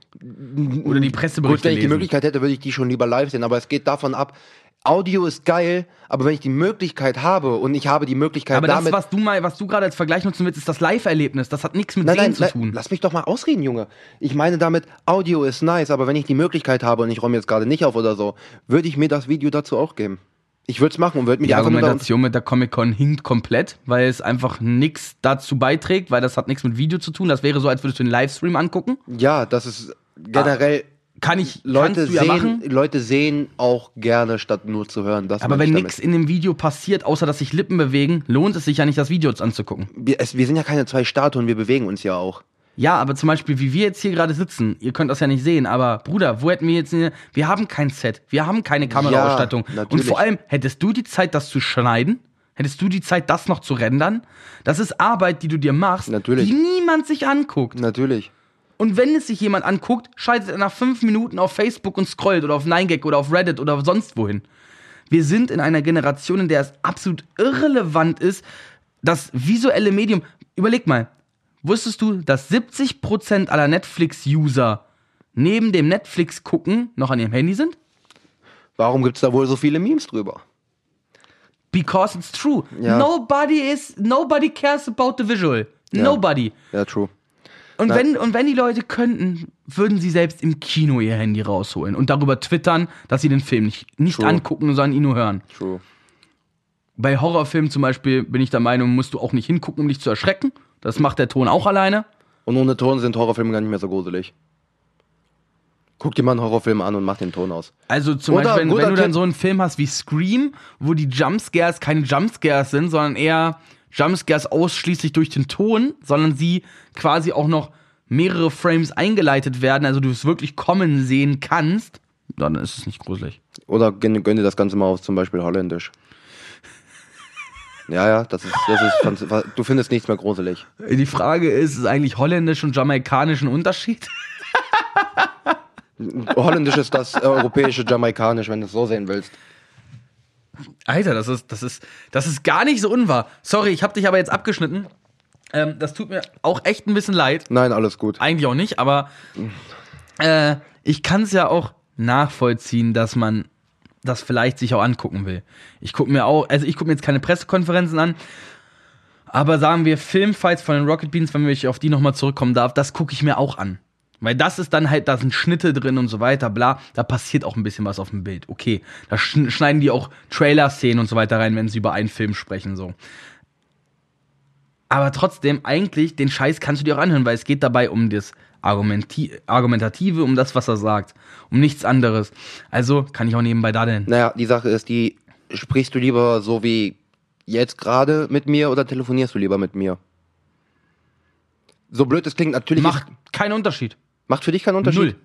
Oder die Presseberichte Gut, wenn ich die lesen. Möglichkeit hätte, würde ich die schon lieber live sehen, aber es geht davon ab. Audio ist geil, aber wenn ich die Möglichkeit habe und ich habe die Möglichkeit Aber das, damit. was du mal, was du gerade als Vergleich nutzen willst, ist das Live-Erlebnis. Das hat nichts mit Nein, Sehen nein, zu nein, tun. lass mich doch mal ausreden, Junge. Ich meine damit, Audio ist nice, aber wenn ich die Möglichkeit habe und ich räume jetzt gerade nicht auf oder so, würde ich mir das Video dazu auch geben. Ich würde es machen und würde mich Die einfach Argumentation mit der Comic-Con hinkt komplett, weil es einfach nichts dazu beiträgt, weil das hat nichts mit Video zu tun. Das wäre so, als würdest du einen Livestream angucken. Ja, das ist generell. Kann ich, Leute du ja sehen, machen. Leute sehen auch gerne, statt nur zu hören. Das Aber wenn nichts in dem Video passiert, außer dass sich Lippen bewegen, lohnt es sich ja nicht, das Video anzugucken. Wir, es, wir sind ja keine zwei Statuen, wir bewegen uns ja auch. Ja, aber zum Beispiel, wie wir jetzt hier gerade sitzen, ihr könnt das ja nicht sehen, aber Bruder, wo hätten wir jetzt, eine, wir haben kein Set, wir haben keine Kameraausstattung. Und natürlich. vor allem, hättest du die Zeit, das zu schneiden? Hättest du die Zeit, das noch zu rendern? Das ist Arbeit, die du dir machst, Natürlich. die niemand sich anguckt. Natürlich. Und wenn es sich jemand anguckt, schaltet er nach fünf Minuten auf Facebook und scrollt oder auf 9gag oder auf Reddit oder sonst wohin. Wir sind in einer Generation, in der es absolut irrelevant ist, das visuelle Medium. Überleg mal, wusstest du, dass 70% aller Netflix-User neben dem Netflix gucken noch an ihrem Handy sind? Warum gibt es da wohl so viele Memes drüber? Because it's true. Ja. Nobody is, nobody cares about the visual. Nobody. Ja, true. Und wenn, und wenn die Leute könnten, würden sie selbst im Kino ihr Handy rausholen und darüber twittern, dass sie den Film nicht, nicht True. angucken, sondern ihn nur hören. True. Bei Horrorfilmen zum Beispiel bin ich der Meinung, musst du auch nicht hingucken, um dich zu erschrecken. Das macht der Ton auch alleine. Und ohne Ton sind Horrorfilme gar nicht mehr so gruselig. Guck dir mal einen Horrorfilm an und mach den Ton aus. Also zum Oder Beispiel, wenn, wenn du dann so einen Film hast wie Scream, wo die Jumpscares keine Jumpscares sind, sondern eher Jumpscares ausschließlich durch den Ton, sondern sie quasi auch noch mehrere Frames eingeleitet werden, also du es wirklich kommen sehen kannst, dann ist es nicht gruselig. Oder gönn, gönn dir das Ganze mal auf zum Beispiel holländisch. Ja, ja, das ist, das ist, du findest nichts mehr gruselig. Die Frage ist, ist eigentlich holländisch und jamaikanisch ein Unterschied? Holländisch ist das äh, europäische Jamaikanisch, wenn du es so sehen willst. Alter, das ist, das ist, das ist gar nicht so unwahr. Sorry, ich habe dich aber jetzt abgeschnitten. Ähm, das tut mir auch echt ein bisschen leid. Nein, alles gut. Eigentlich auch nicht, aber äh, ich kann es ja auch nachvollziehen, dass man das vielleicht sich auch angucken will. Ich gucke mir auch, also ich gucke mir jetzt keine Pressekonferenzen an, aber sagen wir Filmfights von den Rocket Beans, wenn ich auf die nochmal zurückkommen darf, das gucke ich mir auch an. Weil das ist dann halt, da sind Schnitte drin und so weiter, bla, da passiert auch ein bisschen was auf dem Bild. Okay, da schn- schneiden die auch Trailer-Szenen und so weiter rein, wenn sie über einen Film sprechen, so. Aber trotzdem, eigentlich, den Scheiß kannst du dir auch anhören, weil es geht dabei um das Argumentative, um das, was er sagt. Um nichts anderes. Also kann ich auch nebenbei da denn. Naja, die Sache ist, die sprichst du lieber so wie jetzt gerade mit mir oder telefonierst du lieber mit mir? So blöd es klingt, natürlich Macht keinen Unterschied. macht für dich keinen Unterschied. Null.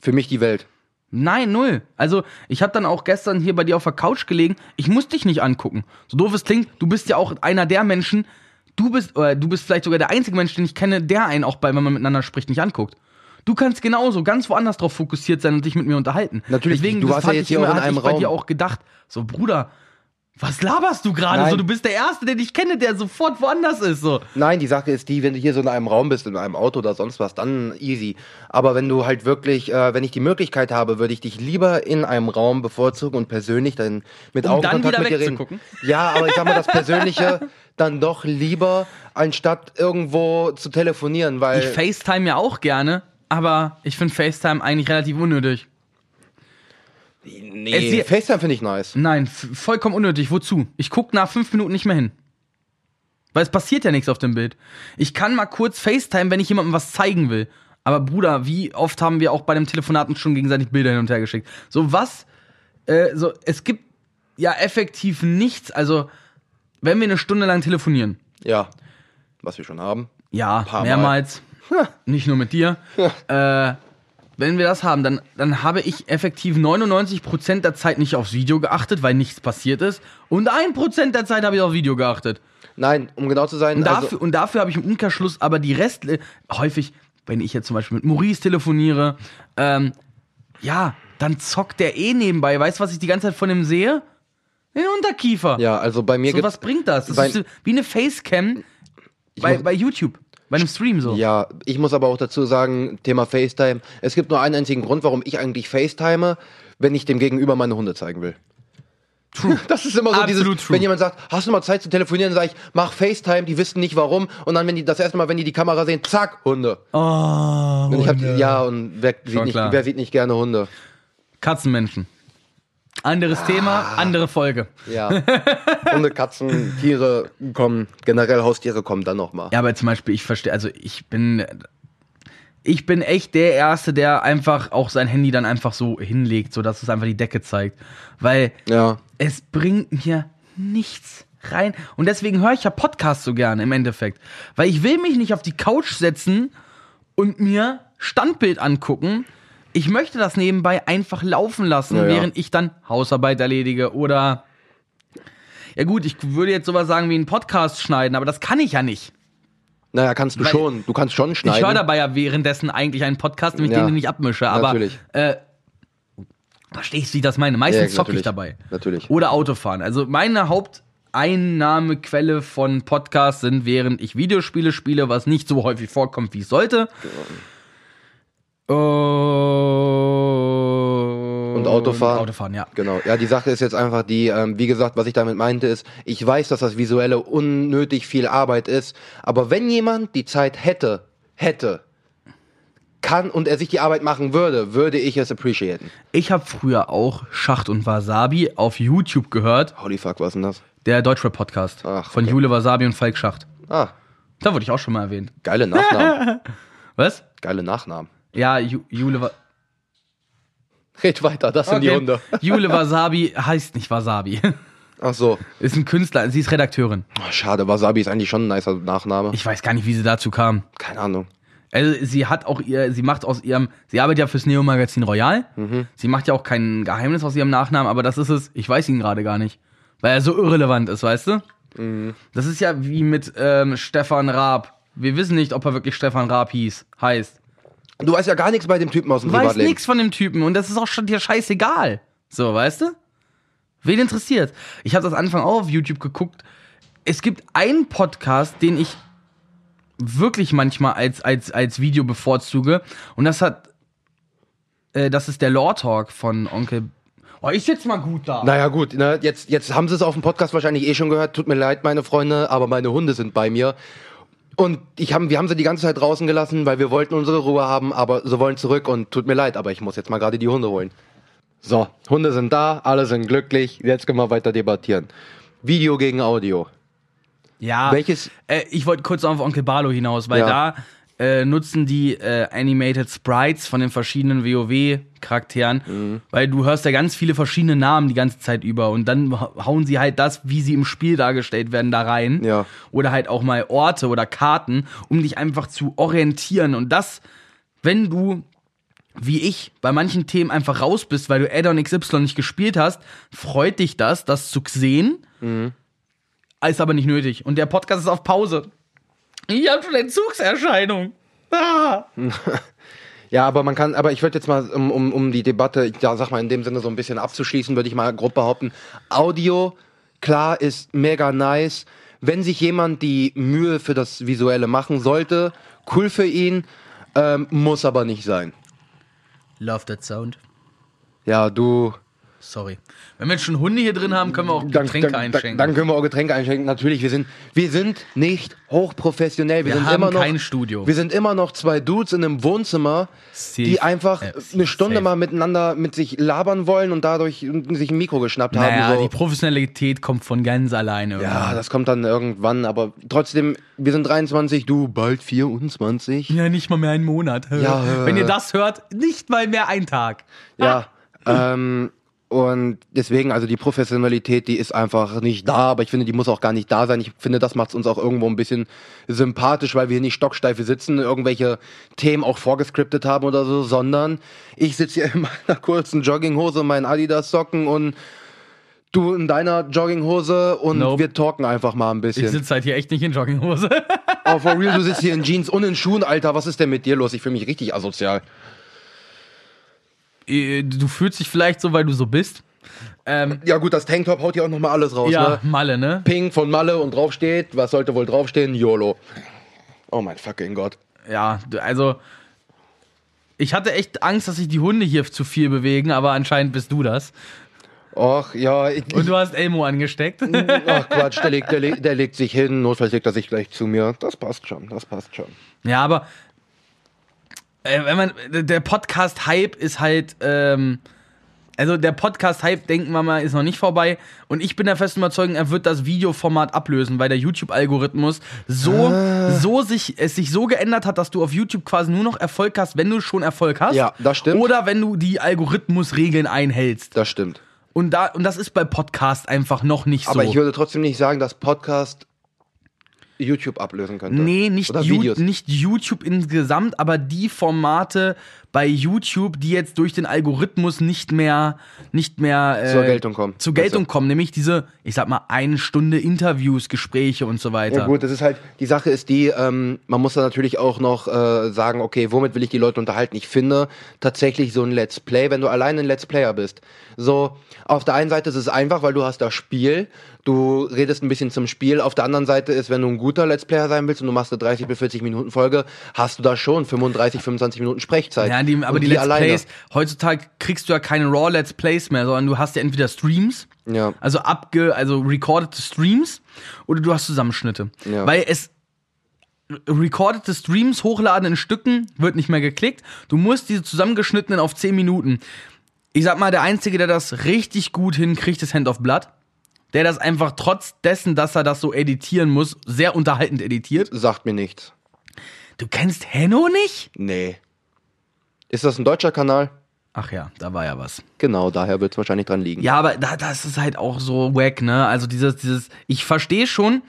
Für mich die Welt. Nein, null. Also, ich habe dann auch gestern hier bei dir auf der Couch gelegen. Ich muss dich nicht angucken. So doof es klingt, du bist ja auch einer der Menschen, du bist, oder du bist vielleicht sogar der einzige Mensch, den ich kenne, der einen auch bei, wenn man miteinander spricht, nicht anguckt. Du kannst genauso ganz woanders drauf fokussiert sein und dich mit mir unterhalten. Natürlich, Deswegen, du das warst ja jetzt ich hier auch in einem ich bei dir Raum. auch gedacht, so Bruder, was laberst du gerade? So, du bist der Erste, den ich kenne, der sofort woanders ist. So. Nein, die Sache ist die, wenn du hier so in einem Raum bist, in einem Auto oder sonst was, dann easy. Aber wenn du halt wirklich, äh, wenn ich die Möglichkeit habe, würde ich dich lieber in einem Raum bevorzugen und persönlich dann mit Um dann Augenkontakt wieder mit dir reden. Ja, aber ich sag mal, das Persönliche dann doch lieber, anstatt irgendwo zu telefonieren, weil. Ich FaceTime ja auch gerne, aber ich finde FaceTime eigentlich relativ unnötig. Nee, FaceTime finde ich nice. Nein, vollkommen unnötig. Wozu? Ich gucke nach fünf Minuten nicht mehr hin. Weil es passiert ja nichts auf dem Bild. Ich kann mal kurz FaceTime, wenn ich jemandem was zeigen will. Aber Bruder, wie oft haben wir auch bei dem Telefonaten schon gegenseitig Bilder hin und her geschickt? So was, äh, so, es gibt ja effektiv nichts. Also, wenn wir eine Stunde lang telefonieren, Ja. Was wir schon haben. ja, Paar Mal. mehrmals, nicht nur mit dir, äh, wenn wir das haben, dann, dann habe ich effektiv 99% der Zeit nicht aufs Video geachtet, weil nichts passiert ist. Und 1% der Zeit habe ich aufs Video geachtet. Nein, um genau zu sein, Und also, dafür, und dafür habe ich im Umkehrschluss aber die Rest häufig, wenn ich jetzt zum Beispiel mit Maurice telefoniere, ähm, ja, dann zockt der eh nebenbei. Weißt du, was ich die ganze Zeit von ihm sehe? Den Unterkiefer. ja, also bei mir So, was bringt das? Das ist wie eine Facecam bei, bei YouTube, bei einem Stream so. Ja, ich muss aber auch dazu sagen, Thema FaceTime. Es gibt nur einen einzigen Grund, warum ich eigentlich FaceTime, wenn ich dem Gegenüber meine Hunde zeigen will. True. Das ist immer so Absolut dieses, true. wenn jemand sagt, hast du mal Zeit zu telefonieren, sage ich, mach FaceTime, die wissen nicht warum. Und dann, wenn die das erste Mal, wenn die die Kamera sehen, zack, Hunde. Oh, Und ich hab, ja, und wer sieht, nicht, klar. wer sieht nicht gerne Hunde? Katzenmenschen. Anderes Thema, andere Folge. Ja. Hunde, Katzen, Tiere kommen, generell Haustiere kommen dann nochmal. Ja, aber zum Beispiel, ich verstehe, also ich bin, ich bin echt der Erste, der einfach auch sein Handy dann einfach so hinlegt, so dass es einfach die Decke zeigt. Weil Ja. es bringt mir nichts rein. Und deswegen höre ich ja Podcasts so gerne im Endeffekt. Weil ich will mich nicht auf die Couch setzen und mir Standbild angucken. Ich möchte das nebenbei einfach laufen lassen, Ja, ja. während ich dann Hausarbeit erledige oder ja gut, ich würde jetzt sowas sagen wie einen Podcast schneiden, aber das kann ich ja nicht. Naja, kannst du Weil- schon. Du kannst schon schneiden. Ich höre dabei ja währenddessen eigentlich einen Podcast, nämlich Ja. den, den ich abmische. Aber Natürlich. äh, verstehst du, wie ich das meine? Meistens Ja, zocke ich dabei. Natürlich. Oder Autofahren. Also meine Haupteinnahmequelle von Podcasts sind, während ich Videospiele spiele, was nicht so häufig vorkommt, wie es sollte. Und Autofahren. Autofahren, ja. Genau. Ja, die Sache ist jetzt einfach die, ähm, wie gesagt, was ich damit meinte, ist, ich weiß, dass das Visuelle unnötig viel Arbeit ist, aber wenn jemand die Zeit hätte, hätte, kann und er sich die Arbeit machen würde, würde ich es appreciaten. Ich habe früher auch Schacht und Wasabi auf YouTube gehört. Holy fuck, was ist denn das? Der Deutschrap-Podcast Ach, von okay. Jule Wasabi und Falk Schacht. Ah, Da wurde ich auch schon mal erwähnt. geile Nachnamen. Was? geile Nachnamen. Ja, Ju Jule war. Red weiter, das sind die Hunde. Jule Wasabi heißt nicht Wasabi. Ach so. Ist ein Künstler, sie ist Redakteurin. Oh, schade, Wasabi ist eigentlich schon ein nicer Nachname. Ich weiß gar nicht, wie sie dazu kam. Keine Ahnung. Also sie hat auch ihr, sie macht aus ihrem, sie arbeitet ja fürs Neo-Magazin Royal. Mhm. Sie macht ja auch kein Geheimnis aus ihrem Nachnamen, aber das ist es, ich weiß ihn gerade gar nicht. Weil er so irrelevant ist, weißt du? Mhm. Das ist ja wie mit ähm, Stefan Raab. Wir wissen nicht, ob er wirklich Stefan Raab hieß, heißt. Du weißt ja gar nichts bei dem Typen aus dem Du weißt Privatleben. nichts von dem Typen und das ist auch schon dir scheißegal. So, weißt du? Wen interessiert? Ich habe das Anfang auch auf YouTube geguckt. Es gibt einen Podcast, den ich wirklich manchmal als, als, als Video bevorzuge. Und das hat. Äh, das ist der Law Talk von Onkel. Oh, ich sitz mal gut da. Naja, gut, ne, jetzt, jetzt haben sie es auf dem Podcast wahrscheinlich eh schon gehört. Tut mir leid, meine Freunde, aber meine Hunde sind bei mir. Und ich haben, wir haben sie die ganze Zeit draußen gelassen, weil wir wollten unsere Ruhe haben, aber sie wollen zurück und tut mir leid, aber ich muss jetzt mal gerade die Hunde holen. So, Hunde sind da, alle sind glücklich, jetzt können wir weiter debattieren. Video gegen Audio. Ja. Welches- Äh, ich wollte kurz auf Onkel Barlo hinaus, weil Ja. da äh, nutzen die äh, Animated Sprites von den verschiedenen WoW-Charakteren, Mhm. weil du hörst ja ganz viele verschiedene Namen die ganze Zeit über und dann ha- hauen sie halt das, wie sie im Spiel dargestellt werden, da rein. Ja. Oder halt auch mal Orte oder Karten, um dich einfach zu orientieren. Und das, wenn du wie ich bei manchen Themen einfach raus bist, weil du Addon XY nicht gespielt hast, freut dich das, das zu sehen. Ist aber nicht nötig. Und der Podcast ist auf Pause. Ich habe schon Entzugserscheinung. Ah. Ja, aber man kann, aber ich würde jetzt mal, um, um, um die Debatte, ich ja, sag mal in dem Sinne so ein bisschen abzuschließen, würde ich mal grob behaupten, Audio, klar, ist mega nice. Wenn sich jemand die Mühe für das Visuelle machen sollte, cool für ihn, ähm, muss aber nicht sein. Love that sound. Ja, du. Sorry. Wenn wir jetzt schon Hunde hier drin haben, können wir auch Dann, Getränke dann, einschenken. Dann, dann können wir auch Getränke einschenken. Natürlich, wir sind, wir sind nicht hochprofessionell. Wir, Wir sind haben immer noch, kein Studio. Wir sind immer noch zwei Dudes in einem Wohnzimmer, Safe. die einfach Äh, eine Stunde safe. mal miteinander mit sich labern wollen und dadurch sich ein Mikro geschnappt naja, haben. So. die Professionalität kommt von ganz alleine. Ja, irgendwann. das kommt dann irgendwann, aber trotzdem, wir sind 23, du bald 24. ja, nicht mal mehr einen Monat. Ja, äh. Wenn ihr das hört, nicht mal mehr ein Tag. Ja, ähm, und deswegen, also die Professionalität, die ist einfach nicht da, aber ich finde, die muss auch gar nicht da sein. Ich finde, das macht uns auch irgendwo ein bisschen sympathisch, weil wir hier nicht stocksteif sitzen, irgendwelche Themen auch vorgescriptet haben oder so, sondern ich sitze hier in meiner kurzen Jogginghose, meinen Adidas-Socken und du in deiner Jogginghose und Nope. wir talken einfach mal ein Ich bisschen. sitze halt hier echt nicht in Jogginghose. Oh, for real, du sitzt hier in Jeans und in Schuhen, Alter. Was ist denn mit dir los? Ich fühle mich richtig asozial. Äh, du fühlst dich vielleicht so, weil du so bist. Ähm, Ja gut, das Tanktop haut hier auch nochmal alles raus, ja, ne? Malle, ne? Ping von Malle und drauf steht, was sollte wohl draufstehen? YOLO. Oh mein fucking Gott. Ja, also ich hatte echt Angst, dass sich die Hunde hier zu viel bewegen, aber anscheinend bist du das. Och, ja, ich, Und du hast Elmo angesteckt. ach Quatsch, der legt, der, legt, der legt sich hin, notfalls legt er sich gleich zu mir. Das passt schon, das passt schon. ja, aber wenn man der Podcast Hype ist halt ähm, also der Podcast Hype denken wir mal ist noch nicht vorbei und ich bin der festen Überzeugung, er wird das Videoformat ablösen, weil der YouTube Algorithmus so so sich es sich so geändert hat, dass du auf YouTube quasi nur noch Erfolg hast, wenn du schon Erfolg hast. Ja, das stimmt. Oder wenn du die Algorithmusregeln einhältst. Das stimmt. Und da und das ist bei Podcast einfach noch nicht so. Aber ich würde trotzdem nicht sagen, dass Podcast YouTube ablösen könnte. Nee, nicht, You nicht YouTube insgesamt, aber die Formate bei YouTube, die jetzt durch den Algorithmus nicht mehr, nicht mehr äh, Zur Geltung kommen. Zur Geltung Also- kommen, nämlich diese, ich sag mal, eine Stunde Interviews, Gespräche und so weiter. Ja gut, das ist halt, die Sache ist die, ähm, man muss da natürlich auch noch äh, sagen, okay, womit will ich die Leute unterhalten? Ich finde tatsächlich so ein Let's Play, wenn du alleine ein Let's Player bist. So, auf der einen Seite ist es einfach, weil du hast das Spiel, du redest ein bisschen zum Spiel. Auf der anderen Seite ist, wenn du ein guter Let's Player sein willst und du machst eine 30 bis 40 Minuten Folge, hast du da schon 35, 25 Minuten Sprechzeit. Ja, die, aber Und die Let's alleine. Plays, heutzutage kriegst du ja keine Raw Let's Plays mehr, sondern du hast ja entweder Streams, Ja. also abge, also recordete Streams, oder du hast Zusammenschnitte. Ja. Weil es recordete Streams hochladen in Stücken wird nicht mehr geklickt. Du musst diese zusammengeschnittenen auf 10 Minuten. Ich sag mal, der Einzige, der das richtig gut hinkriegt, ist Hand of Blood. Der das einfach trotz dessen, dass er das so editieren muss, sehr unterhaltend editiert. Sagt mir nichts. Du kennst Henno nicht? Nee. Ist das ein deutscher Kanal? Ach ja, da war ja was. Genau, daher wird es wahrscheinlich dran liegen. Ja, aber da, das ist halt auch so wack, ne? Also dieses, dieses, ich verstehe schon,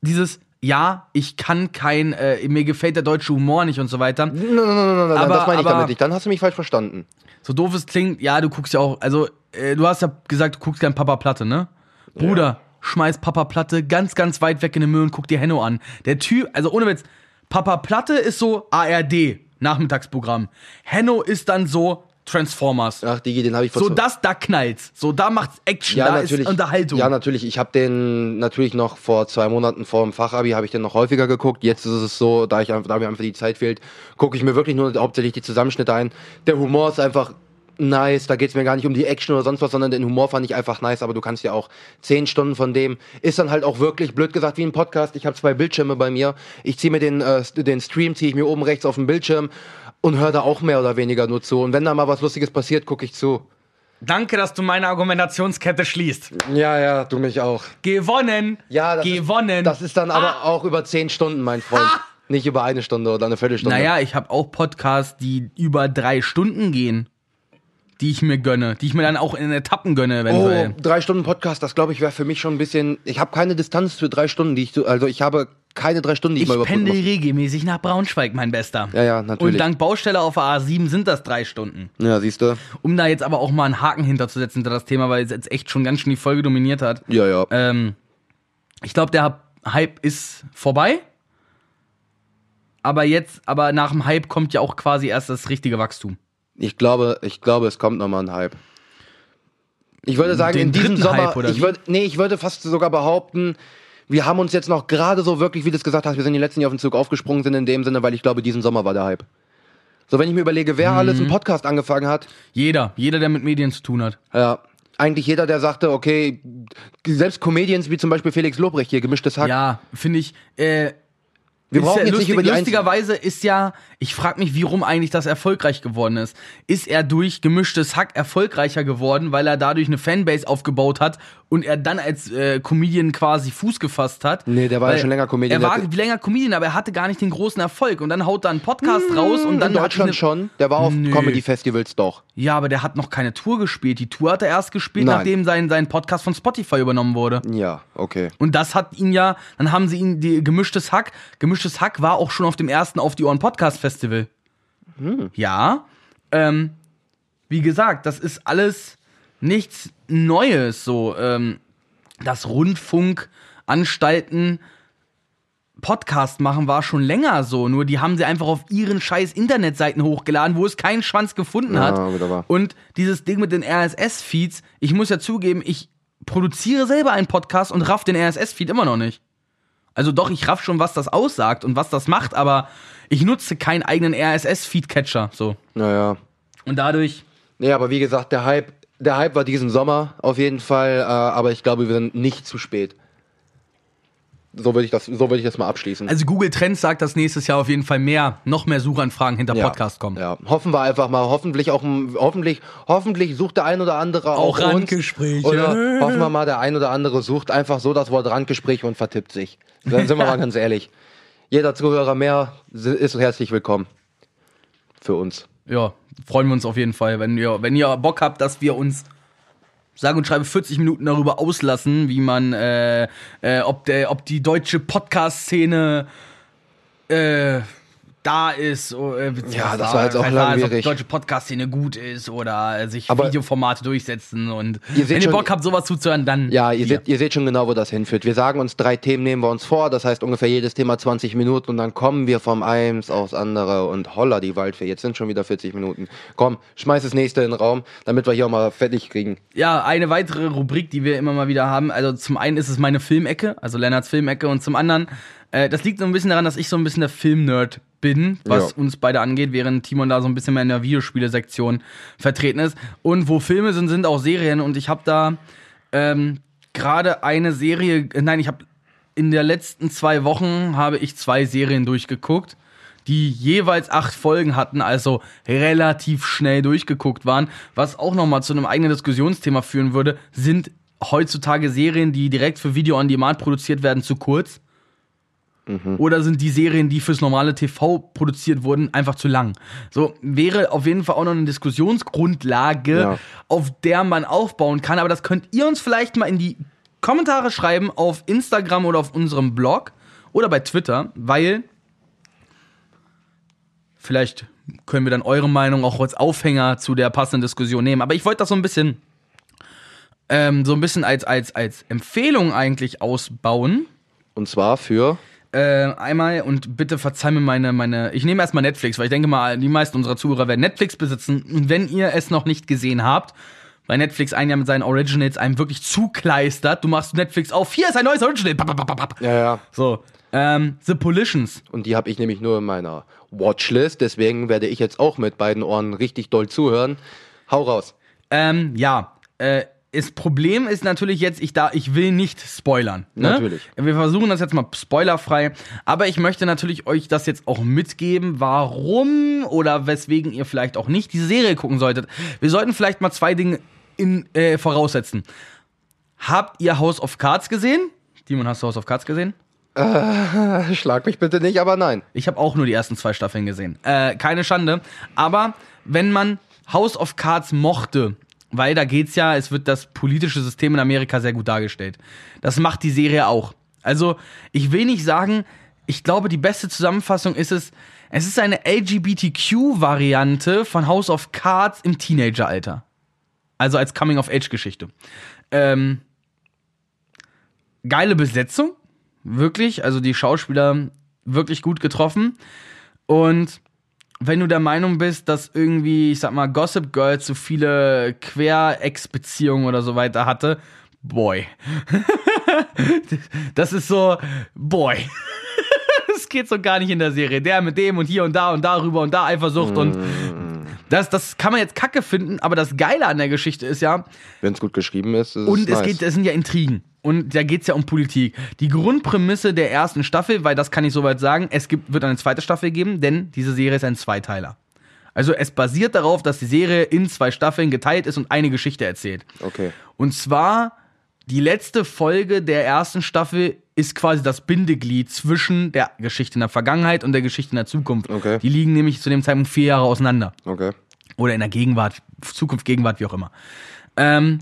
dieses, ja, ich kann kein, äh, mir gefällt der deutsche Humor nicht und so weiter. Nein, nein, nein, nein, das meine ich aber- damit nicht. Dann hast du mich falsch verstanden. So doof es klingt, ja, du guckst ja auch, also äh, du hast ja gesagt, du guckst gern Papa Platte, ne? Bruder, schmeiß Papa Platte ganz, ganz weit weg in den Müll und guck dir Henno an. Der Typ, also ohne Witz, Papa Platte ist so ARD, Nachmittagsprogramm. Henno ist dann so Transformers. Ach, Digi, den habe ich So das, da knallt's. So, da macht's Action, ja, da natürlich. ist Unterhaltung. Ja, natürlich. Ich habe den natürlich noch vor zwei Monaten vor dem Fachabi habe ich den noch häufiger geguckt. Jetzt ist es so, da ich da mir einfach die Zeit fehlt, gucke ich mir wirklich nur hauptsächlich die Zusammenschnitte ein. Der Humor ist einfach nice. Da geht's mir gar nicht um die Action oder sonst was, sondern den Humor fand ich einfach nice. Aber du kannst ja auch zehn Stunden von dem ist dann halt auch wirklich blöd gesagt wie ein Podcast. Ich habe zwei Bildschirme bei mir. Ich ziehe mir den äh, den Stream ziehe ich mir oben rechts auf den Bildschirm und höre da auch mehr oder weniger nur zu. Und wenn da mal was Lustiges passiert, gucke ich zu. Danke, dass du meine Argumentationskette schließt. Ja, ja, du mich auch. Gewonnen. Ja, das Gewonnen. Ist, das ist dann aber auch über zehn Stunden, mein Freund. Nicht über eine Stunde oder eine Viertelstunde. Naja, ich habe auch Podcasts, die über drei Stunden gehen, die ich mir gönne, die ich mir dann auch in Etappen gönne, Oh, eventuell. drei Stunden Podcast, das glaube ich wäre für mich schon ein bisschen. Ich habe keine Distanz für drei Stunden, die ich. so- Also ich habe keine drei Stunden, die ich, ich mal pendel überbrücken regelmäßig nach Braunschweig, mein Bester. Ja, ja, natürlich. Und dank Baustelle auf der A7 sind das drei Stunden. muss. Ja, siehst du. Um da jetzt aber auch mal einen Haken hinterzusetzen hinter das Thema, weil es jetzt echt schon ganz schön die Folge dominiert hat. Ja, ja. Ähm, ich glaube, der Hype ist vorbei. Aber jetzt, aber nach dem Hype kommt ja auch quasi erst das richtige Wachstum. Ich glaube, ich glaube, es kommt nochmal ein Hype. Ich würde sagen, Den in diesem Sommer, Hype, ich würde, nee, ich würde fast sogar behaupten, wir haben uns jetzt noch gerade so wirklich, wie du es gesagt hast, wir sind die letzten, die auf den Zug aufgesprungen sind in dem Sinne, weil ich glaube, diesen Sommer war der Hype. So, wenn ich mir überlege, wer alles Mhm. einen Podcast angefangen hat, Jeder, jeder, der mit Medien zu tun hat. ja, eigentlich jeder, der sagte, okay, selbst Comedians wie zum Beispiel Felix Lobrecht hier, gemischtes Hack, Ja, finde ich. Äh, wir brauchen ja jetzt lustig, nicht über die. Lustigerweise ist ja, ich frage mich, warum eigentlich das erfolgreich geworden ist. Ist er durch gemischtes Hack erfolgreicher geworden, weil er dadurch eine Fanbase aufgebaut hat und er dann als äh, Comedian quasi Fuß gefasst hat? Nee, der war ja schon länger Comedian, Er war länger Comedian, aber er hatte gar nicht den großen Erfolg. Und dann haut er einen Podcast raus und dann in hat Deutschland schon, der war auf. Comedy-Festivals doch. Ja, aber der hat noch keine Tour gespielt. Die Tour hat er erst gespielt, Nein. nachdem sein, sein Podcast von Spotify übernommen wurde. Ja, okay. Und das hat ihn ja, dann haben sie ihn, die gemischtes Hack, gemischtes Hack war auch schon auf dem ersten Auf die Ohren Podcast Festival. Ja, ähm, wie gesagt, das ist alles nichts Neues, so, ähm, dass Rundfunkanstalten Podcast machen war schon länger so, nur die haben sie einfach auf ihren scheiß Internetseiten hochgeladen, wo es keinen Schwanz gefunden Ja, hat. wunderbar. Und dieses Ding mit den RSS-Feeds, ich muss ja zugeben, ich produziere selber einen Podcast und raff den RSS-Feed immer noch nicht. Also doch, ich raff schon, was das aussagt und was das macht, aber ich nutze keinen eigenen RSS-Feed-Catcher, so. Naja. Und dadurch, Nee, aber wie gesagt, der Hype, der Hype war diesen Sommer auf jeden Fall, äh, aber ich glaube, wir sind nicht zu spät. So würde ich das, so würde ich das mal abschließen. also Google Trends sagt, dass nächstes Jahr auf jeden Fall mehr, noch mehr Suchanfragen hinter ja, Podcast kommen. Ja, hoffen wir einfach mal. Hoffentlich auch, hoffentlich, hoffentlich sucht der ein oder andere auch, Auch uns. Randgespräche. Oder hoffen wir mal, der ein oder andere sucht einfach so das Wort Randgespräch und vertippt sich. Dann sind wir mal ganz ehrlich. Jeder Zuhörer mehr ist herzlich willkommen. Für uns. Ja, freuen wir uns auf jeden Fall, wenn ihr, wenn ihr Bock habt, dass wir uns sage und schreibe 40 Minuten darüber auslassen, wie man, äh, äh, ob, der, ob die deutsche Podcast-Szene äh, da ist. Oder, Ja, das war jetzt auch halt da ist, Ob die langwierig. deutsche Podcast-Szene gut ist oder äh, sich Aber- Videoformate durchsetzen. Und Ihr wenn ihr schon- Bock habt, sowas zuzuhören, dann. Ja, ihr seht, ihr seht schon genau, wo das hinführt. Wir sagen uns drei Themen, nehmen wir uns vor. Das heißt ungefähr jedes Thema 20 Minuten und dann kommen wir vom eins aufs andere und holla die Waldfee. Jetzt sind schon wieder 40 Minuten. Komm, schmeiß das nächste in den Raum, damit wir hier auch mal fertig kriegen. Ja, eine weitere Rubrik, die wir immer mal wieder haben. Also zum einen ist es meine Filmecke, also Lennarts Filmecke, und zum anderen, äh, das liegt so ein bisschen daran, dass ich so ein bisschen der Filmnerd bin, was Ja. uns beide angeht, während Timon da so ein bisschen mehr in der Videospiele-Sektion vertreten ist. Und wo Filme sind, sind auch Serien. Und ich habe da ähm, gerade eine Serie, äh, nein, ich habe in der letzten zwei Wochen habe ich zwei Serien durchgeguckt die jeweils acht Folgen hatten, also relativ schnell durchgeguckt waren. Was auch nochmal zu einem eigenen Diskussionsthema führen würde, sind heutzutage Serien, die direkt für Video on Demand produziert werden, zu kurz? Oder sind die Serien, die fürs normale TV produziert wurden, einfach zu lang? So wäre auf jeden Fall auch noch eine Diskussionsgrundlage, Ja. auf der man aufbauen kann. Aber das könnt ihr uns vielleicht mal in die Kommentare schreiben auf Instagram oder auf unserem Blog oder bei Twitter, weil vielleicht können wir dann eure Meinung auch als Aufhänger zu der passenden Diskussion nehmen. Aber ich wollte das so ein bisschen, ähm, so ein bisschen als, als, als Empfehlung eigentlich ausbauen. Und zwar für. Äh, einmal und bitte verzeih mir meine, meine. Ich nehme erstmal Netflix, weil ich denke mal, die meisten unserer Zuhörer werden Netflix besitzen. Und wenn ihr es noch nicht gesehen habt, weil Netflix ein Jahr mit seinen Originals einem wirklich zukleistert, du machst Netflix auf, hier ist ein neues Original. Ja, ja. So. Ähm, The Politions. Und die habe ich nämlich nur in meiner Watchlist. Deswegen werde ich jetzt auch mit beiden Ohren richtig doll zuhören. Hau raus. Ähm, ja. Äh, das Problem ist natürlich jetzt, ich, da, ich will nicht spoilern. Ne? Natürlich. Wir versuchen das jetzt mal spoilerfrei. Aber ich möchte natürlich euch das jetzt auch mitgeben, warum oder weswegen ihr vielleicht auch nicht diese Serie gucken solltet. Wir sollten vielleicht mal zwei Dinge in, äh, voraussetzen. Habt ihr House of Cards gesehen? Demon, hast du House of Cards gesehen? Schlag mich bitte nicht, aber nein. Ich habe auch nur die ersten zwei Staffeln gesehen. Äh, keine Schande. Aber wenn man House of Cards mochte, weil da geht's ja, es wird das politische System in Amerika sehr gut dargestellt. Das macht die Serie auch. Also, ich will nicht sagen, ich glaube, die beste Zusammenfassung ist es, es ist eine LGBTQ-Variante von House of Cards im Teenageralter. Also als Coming-of-Age-Geschichte. Ähm, geile Besetzung, wirklich. Also die Schauspieler wirklich gut getroffen. Und wenn du der Meinung bist, dass irgendwie, ich sag mal, Gossip Girl zu viele Quer-Ex-Beziehungen oder so weiter hatte, boy. das ist so, boy. Das geht so gar nicht in der Serie. Der mit dem und hier und da und darüber und da Eifersucht und das, das kann man jetzt kacke finden, aber das Geile an der Geschichte ist ja, Wenn es gut geschrieben ist, ist es und es nice. geht, es sind ja Intrigen. Und da geht es ja um Politik. Die Grundprämisse der ersten Staffel, weil das kann ich soweit sagen, es gibt, wird eine zweite Staffel geben, denn diese Serie ist ein Zweiteiler. Also es basiert darauf, dass die Serie in zwei Staffeln geteilt ist und eine Geschichte erzählt. Okay. Und zwar die letzte Folge der ersten Staffel ist quasi das Bindeglied zwischen der Geschichte in der Vergangenheit und der Geschichte in der Zukunft. Okay. Die liegen nämlich zu dem Zeitpunkt vier Jahre auseinander Okay. oder in der Gegenwart, Zukunft, Gegenwart, wie auch immer. Ähm,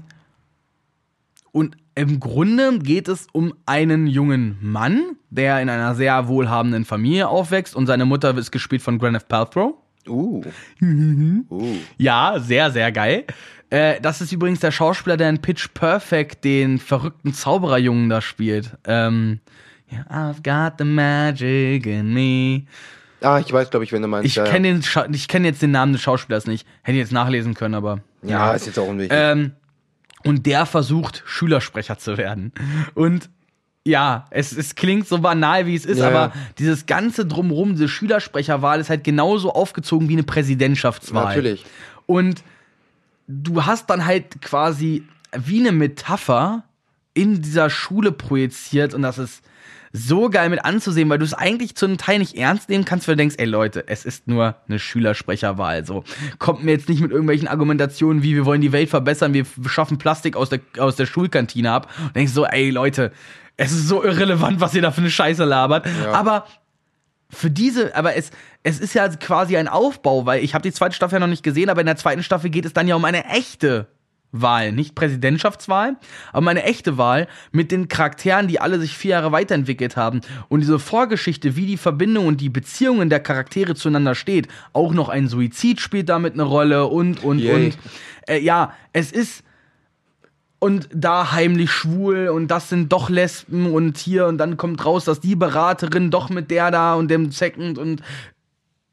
und im Grunde geht es um einen jungen Mann, der in einer sehr wohlhabenden Familie aufwächst und seine Mutter ist gespielt von Gwyneth Paltrow. Uh. uh. Ja, sehr, sehr geil. Äh, das ist übrigens der Schauspieler, der in Pitch Perfect den verrückten Zaubererjungen da spielt. Ähm, ja, I've got the magic in me. Ah, ich weiß, glaube ich, wenn du meinst. Ich ja, kenne ich kenne jetzt den Namen des Schauspielers nicht. Hätte ich jetzt nachlesen können, aber ja. ja, ist jetzt auch unwichtig. Ähm, und der versucht, Schülersprecher zu werden. Und ja, es, es klingt so banal, wie es ist, Ja, aber ja. dieses ganze Drumherum, diese Schülersprecherwahl ist halt genauso aufgezogen wie eine Präsidentschaftswahl. Natürlich. Und du hast dann halt quasi wie eine Metapher in dieser Schule projiziert und das ist so geil mit anzusehen, weil du es eigentlich zu einem Teil nicht ernst nehmen kannst, weil du denkst, ey Leute, es ist nur eine Schülersprecherwahl. So kommt mir jetzt nicht mit irgendwelchen Argumentationen wie wir wollen die Welt verbessern, wir schaffen Plastik aus der aus der Schulkantine ab. Und denkst so, ey Leute, es ist so irrelevant, was ihr da für eine Scheiße labert. Aber für diese, aber es, es ist ja quasi ein Aufbau, weil ich habe die zweite Staffel ja noch nicht gesehen, aber in der zweiten Staffel geht es dann ja um eine echte Wahl, nicht Präsidentschaftswahl, aber um eine echte Wahl mit den Charakteren, die alle sich vier Jahre weiterentwickelt haben. Und diese Vorgeschichte, wie die Verbindung und die Beziehungen der Charaktere zueinander steht, auch noch ein Suizid spielt damit eine Rolle und, und, Yay. und. Äh, ja, es ist und da heimlich schwul und das sind doch Lesben und hier und dann kommt raus, dass die Beraterin doch mit der da und dem Second und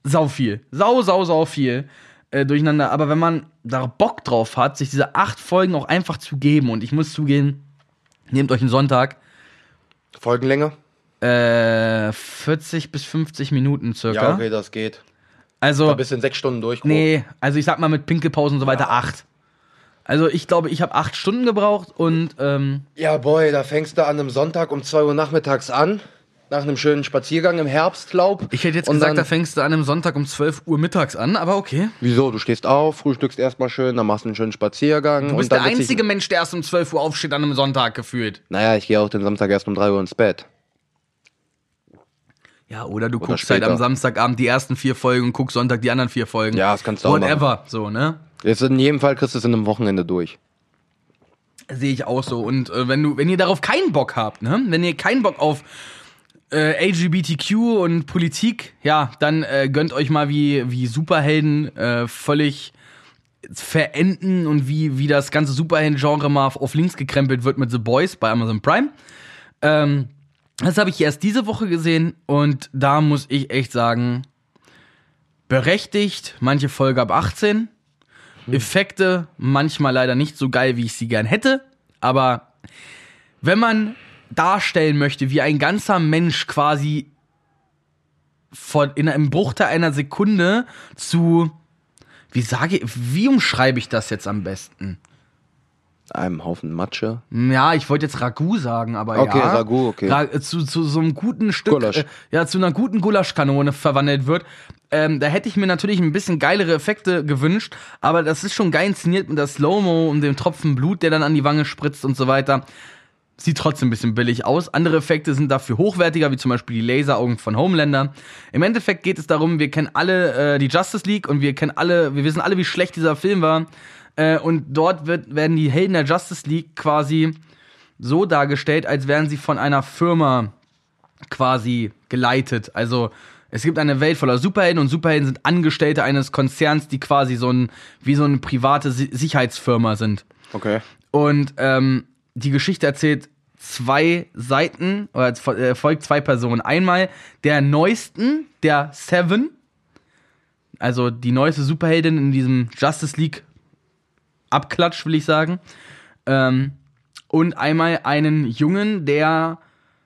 sau viel. Sau, sau, sau viel äh, durcheinander. Aber wenn man da Bock drauf hat, sich diese acht Folgen auch einfach zu geben und ich muss zugehen, nehmt euch einen Sonntag, Folgenlänge? äh, 40 bis 50 Minuten circa. Ja, okay, das geht. Also, Da bist du in sechs Stunden durch. grob. nee, also ich sag mal mit Pinkelpausen und so weiter acht. Also ich glaube, ich habe acht Stunden gebraucht und ähm, Ja, boy, da fängst du an einem Sonntag um 2 Uhr nachmittags an. Nach einem schönen Spaziergang im Herbstlaub. Ich hätte jetzt Und gesagt, dann- da fängst du an einem Sonntag um 12 Uhr mittags an, aber okay. Wieso? Du stehst auf, frühstückst erstmal schön, dann machst du einen schönen Spaziergang. Du bist der einzige Mensch, der erst um 12 Uhr aufsteht an einem Sonntag gefühlt. Naja, ich gehe auch den Samstag erst um 3 Uhr ins Bett. Ja, oder du Oder guckst halt später. am Samstagabend die ersten vier Folgen und guckst Sonntag die anderen vier Folgen. Ja, das kannst du auch Whatever, so, ne? Jetzt in jedem Fall kriegst du es in einem Wochenende durch. Sehe ich auch so. Und äh, wenn du, wenn ihr darauf keinen Bock habt, ne? Wenn ihr keinen Bock auf äh, LGBTQ und Politik, ja, dann äh, gönnt euch mal wie, wie Superhelden äh, völlig verenden und wie, wie das ganze Superhelden-Genre mal auf, auf links gekrempelt wird mit The Boys bei Amazon Prime. Ähm, das habe ich erst diese Woche gesehen und da muss ich echt sagen, berechtigt, manche Folge ab 18. Effekte manchmal leider nicht so geil, wie ich sie gern hätte, aber wenn man darstellen möchte, wie ein ganzer Mensch quasi von, in einem Bruchteil einer Sekunde zu, wie sage ich, wie umschreibe ich das jetzt am besten? Einem Haufen Matsche. Ja, ich wollte jetzt Ragout sagen, aber Okay, ja. Ragout, okay. Ra zu, zu so einem guten Stück, Gulasch. äh, ja, zu einer guten Gulaschkanone verwandelt wird. Ähm, da hätte ich mir natürlich ein bisschen geilere Effekte gewünscht, aber das ist schon geil inszeniert mit der Slow-Mo und dem Tropfen Blut, der dann an die Wange spritzt und so weiter. Sieht trotzdem ein bisschen billig aus. Andere Effekte sind dafür hochwertiger, wie zum Beispiel die Laseraugen von Homelander. Im Endeffekt geht es darum, wir kennen alle äh, die Justice League und wir kennen alle, wir wissen alle, wie schlecht dieser Film war. Äh, und dort wird, werden die Helden der Justice League quasi so dargestellt, als wären sie von einer Firma quasi geleitet. Also es gibt eine Welt voller Superhelden und Superhelden sind Angestellte eines Konzerns, die quasi so ein wie so eine private Si- Sicherheitsfirma sind. Okay. Und ähm, die Geschichte erzählt zwei Seiten oder äh, folgt zwei Personen. Einmal der neuesten, der Seven, also die neueste Superheldin in diesem Justice League Abklatsch, will ich sagen. Ähm, und einmal einen Jungen, der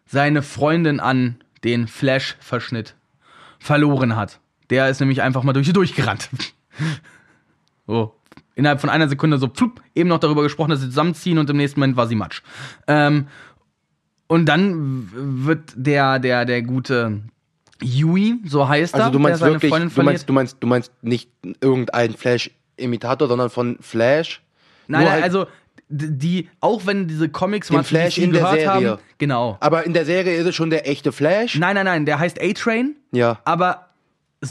seine Freundin an den Flash-Verschnitt verloren hat. Der ist nämlich einfach mal durch sie durchgerannt. so. Innerhalb von einer Sekunde so, pflup, eben noch darüber gesprochen, dass sie zusammenziehen und im nächsten Moment war sie Matsch. Ähm, und dann wird der, der, der gute Yui, so heißt er, Also du meinst der seine wirklich, Freundin du meinst, du meinst, du meinst nicht irgendein Flash-Imitator, sondern von Flash. Nein, nein, halt- also die, auch wenn diese Comics Den mal zu Flash in der gehört Serie. haben, genau. Aber in der Serie ist es schon der echte Flash. Nein, nein, nein, der heißt A-Train, Ja. aber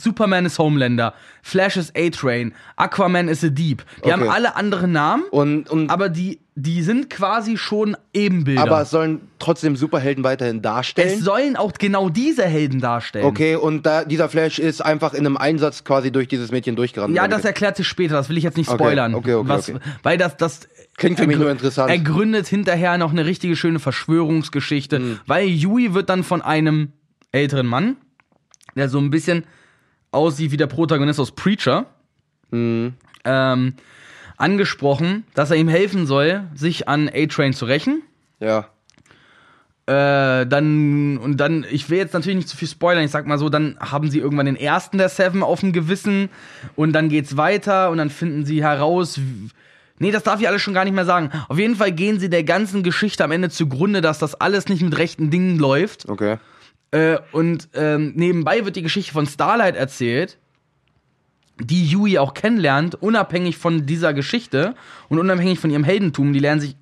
Superman ist Homelander, Flash ist A-Train, Aquaman ist a Deep. Die Okay. haben alle andere Namen, Und, und aber die, die sind quasi schon Ebenbilder. aber es sollen trotzdem Superhelden weiterhin es darstellen. sollen auch genau diese Helden darstellen. Okay, und da, dieser Flash ist einfach in einem Einsatz quasi durch dieses Mädchen durchgerannt. Ja, das erklärt sich später, das will ich jetzt nicht Okay, spoilern. okay, okay, was, okay. Weil das, das Klingt für mich nur interessant. Mhm. ergründet hinterher noch eine richtige schöne Verschwörungsgeschichte, weil Yui wird dann von einem älteren Mann, der so ein bisschen aussieht wie der Protagonist aus Preacher, Mhm. ähm, angesprochen, dass er ihm helfen soll, sich an A-Train zu rächen. Ja. Äh, dann, und dann, ich will jetzt natürlich nicht zu viel spoilern, ich sag mal so, dann haben sie irgendwann den ersten der Seven auf dem Gewissen und dann geht's weiter und dann finden sie heraus, nee, das darf ich alles schon gar nicht mehr sagen. Auf jeden Fall gehen sie der ganzen Geschichte am Ende zugrunde, dass das alles nicht mit rechten Dingen läuft. Okay. Äh, und ähm, nebenbei wird die Geschichte von Starlight erzählt, die Yui auch kennenlernt, unabhängig von dieser Geschichte und unabhängig von ihrem Heldentum. Die lernen sich,